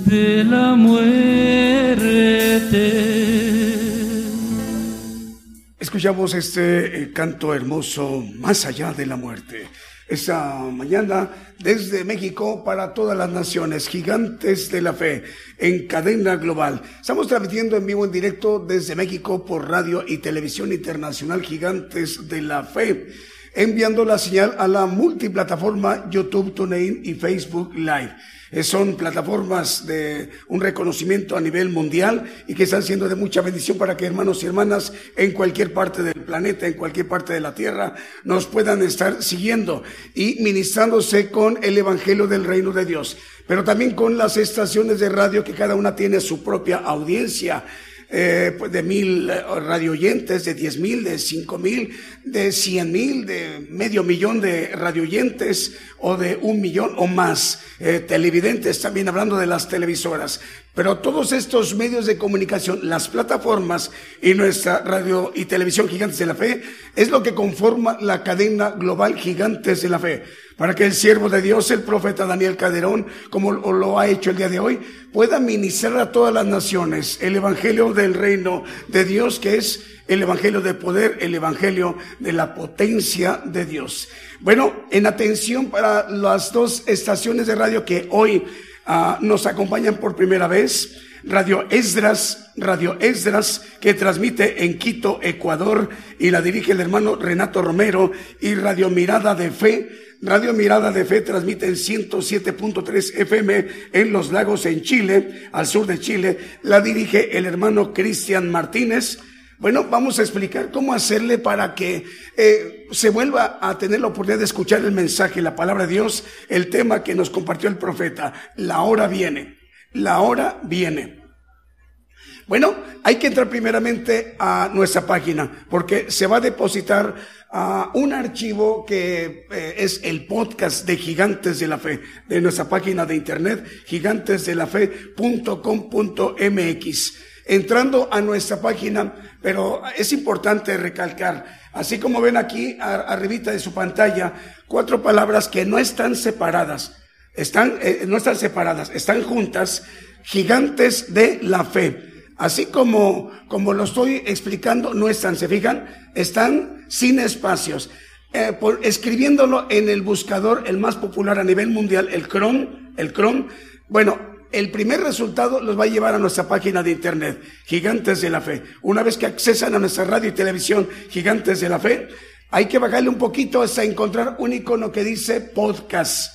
de la muerte. Escuchamos este eh, canto hermoso, Más allá de la muerte. Esta mañana desde México para todas las naciones, gigantes de la fe, en cadena global. Estamos transmitiendo en vivo en directo desde México por radio y televisión internacional, gigantes de la fe, enviando la señal a la multiplataforma YouTube, TuneIn y Facebook Live. Eh, Son plataformas de un reconocimiento a nivel mundial y que están siendo de mucha bendición para que hermanos y hermanas en cualquier parte del planeta, en cualquier parte de la tierra, nos puedan estar siguiendo y ministrándose con el Evangelio del Reino de Dios. Pero también con las estaciones de radio que cada una tiene su propia audiencia. Eh, pues de mil eh, radioyentes, de diez mil, de cinco mil, de cien mil, de medio millón de radioyentes o de un millón o más eh, televidentes, también hablando de las televisoras. Pero todos estos medios de comunicación, las plataformas y nuestra radio y televisión Gigantes de la Fe, es lo que conforma la cadena global Gigantes de la Fe. Para que el siervo de Dios, el profeta Daniel Caderón, como lo- lo ha hecho el día de hoy, pueda ministrar a todas las naciones el evangelio del reino de Dios, que es el evangelio de poder, el evangelio de la potencia de Dios. Bueno, en atención para las dos estaciones de radio que hoy ah, nos acompañan por primera vez. Radio Esdras, Radio Esdras, que transmite en Quito, Ecuador, y la dirige el hermano Renato Romero, y Radio Mirada de Fe. Radio Mirada de Fe transmite en 107.3 FM en Los Lagos, en Chile, al sur de Chile. La dirige el hermano Cristian Martínez. Bueno, vamos a explicar cómo hacerle para que eh, se vuelva a tener la oportunidad de escuchar el mensaje, la palabra de Dios, el tema que nos compartió el profeta. La hora viene, la hora viene. Bueno, hay que entrar primeramente a nuestra página porque se va a depositar a un archivo que eh, es el podcast de Gigantes de la Fe de nuestra página de internet gigantesdelafe.com.mx. Entrando a nuestra página, pero es importante recalcar, así como ven aquí arribita de su pantalla, cuatro palabras que no están separadas, están, eh, no están separadas, están juntas, gigantes de la fe. Así como, como lo estoy explicando, no están, ¿se fijan? Están sin espacios. Eh, escribiéndolo en el buscador, el más popular a nivel mundial, el Chrome, el Chrome, bueno, el primer resultado los va a llevar a nuestra página de internet, Gigantes de la Fe. Una vez que accesan a nuestra radio y televisión, Gigantes de la Fe, hay que bajarle un poquito hasta encontrar un icono que dice podcast.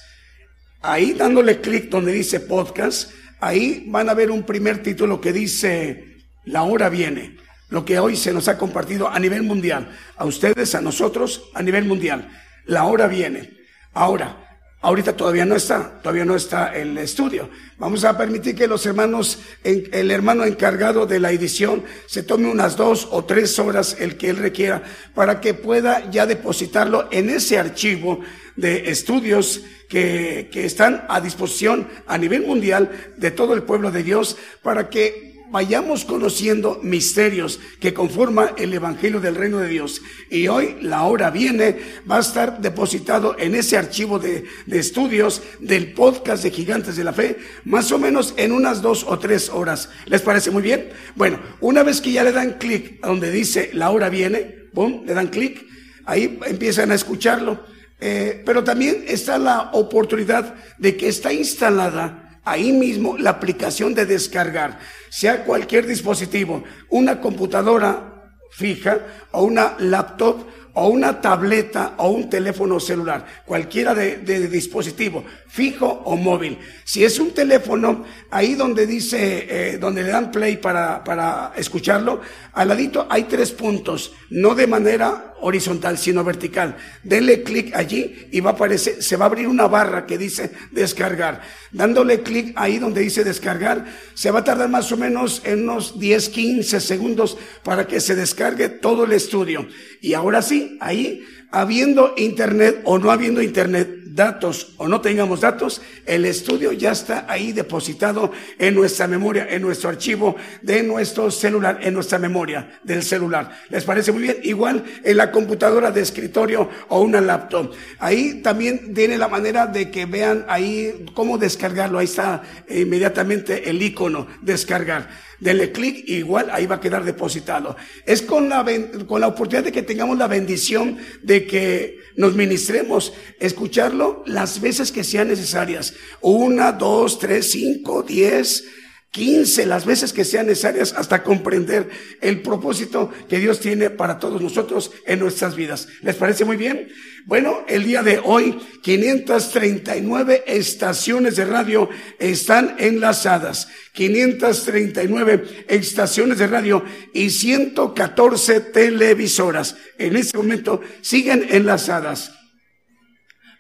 Ahí dándole clic donde dice podcast, ahí van a ver un primer título que dice La hora viene, lo que hoy se nos ha compartido a nivel mundial, a ustedes, a nosotros, a nivel mundial. La hora viene. Ahora, ahorita todavía no está, todavía no está el estudio. Vamos a permitir que los hermanos, el hermano encargado de la edición, se tome unas dos o tres horas, el que él requiera, para que pueda ya depositarlo en ese archivo de estudios que, que están a disposición a nivel mundial de todo el pueblo de Dios para que vayamos conociendo misterios que conforman el Evangelio del Reino de Dios. Y hoy la hora viene, va a estar depositado en ese archivo de, de estudios del podcast de Gigantes de la Fe, más o menos en unas dos o tres horas. ¿Les parece muy bien? Bueno, una vez que ya le dan clic a donde dice la hora viene, ¡pum! le dan clic, ahí empiezan a escucharlo. Eh, pero también está la oportunidad de que está instalada ahí mismo la aplicación de descargar, sea cualquier dispositivo, una computadora fija o una laptop o una tableta o un teléfono celular, cualquiera de, de dispositivo, fijo o móvil. Si es un teléfono, ahí donde dice, eh, donde le dan play para, para escucharlo, al ladito hay tres puntos, no de manera horizontal, sino vertical. Denle clic allí y va a aparecer, se va a abrir una barra que dice descargar. Dándole clic ahí donde dice descargar, se va a tardar más o menos en unos 10, 15 segundos para que se descargue todo el estudio. Y ahora sí, ahí, habiendo internet o no habiendo internet, datos o no tengamos datos, el estudio ya está ahí depositado en nuestra memoria, en nuestro archivo de nuestro celular, en nuestra memoria del celular. ¿Les parece muy bien? Igual en la computadora de escritorio o una laptop. Ahí también tiene la manera de que vean ahí cómo descargarlo. Ahí está inmediatamente el icono descargar. Denle clic, igual ahí va a quedar depositado. Es con la, con la oportunidad de que tengamos la bendición de que nos ministremos, escucharlo las veces que sean necesarias. Una, dos, tres, cinco, diez, quince, las veces que sean necesarias hasta comprender el propósito que Dios tiene para todos nosotros en nuestras vidas. ¿Les parece muy bien? Bueno, el día de hoy, 539 estaciones de radio están enlazadas. 539 estaciones de radio y 114 televisoras. En este momento siguen enlazadas.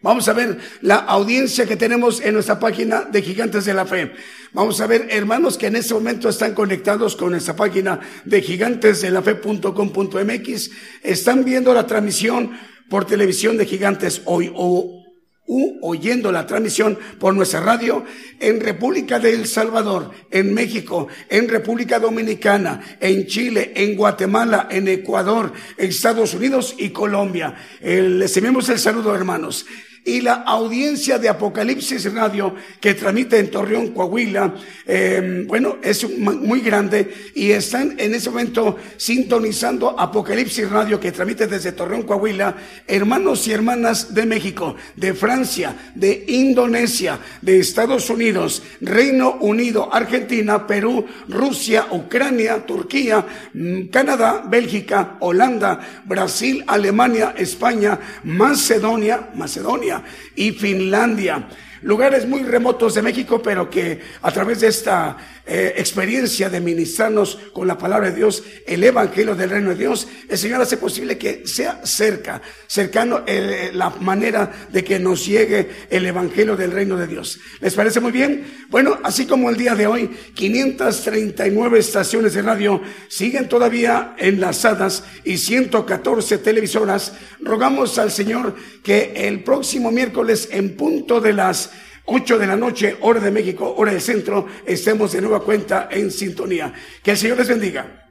Vamos a ver la audiencia que tenemos en nuestra página de Gigantes de la Fe. Vamos a ver hermanos que en este momento están conectados con nuestra página de gigantesdelafe.com.mx. Están viendo la transmisión por televisión de Gigantes hoy o oyendo la transmisión por nuestra radio en República de El Salvador, en México, en República Dominicana, en Chile, en Guatemala, en Ecuador, Estados Unidos y Colombia. Eh, les enviamos el saludo, hermanos. Y la audiencia de Apocalipsis Radio que transmite en Torreón, Coahuila, eh, bueno, es muy grande y están en ese momento sintonizando Apocalipsis Radio que transmite desde Torreón, Coahuila, hermanos y hermanas de México, de Francia, de Indonesia, de Estados Unidos, Reino Unido, Argentina, Perú, Rusia, Ucrania, Turquía, mm, Canadá, Bélgica, Holanda, Brasil, Alemania, España, Macedonia, Macedonia y Finlandia. Lugares muy remotos de México, pero que a través de esta eh, experiencia de ministrarnos con la palabra de Dios, el evangelio del reino de Dios, el Señor hace posible que sea cerca, cercano eh, la manera de que nos llegue el evangelio del reino de Dios. ¿Les parece muy bien? Bueno, así como el día de hoy, 539 estaciones de radio siguen todavía enlazadas y 114 televisoras. Rogamos al Señor que el próximo miércoles en punto de las 8 de la noche, hora de México, hora del centro, estemos de nueva cuenta en sintonía. Que el Señor les bendiga.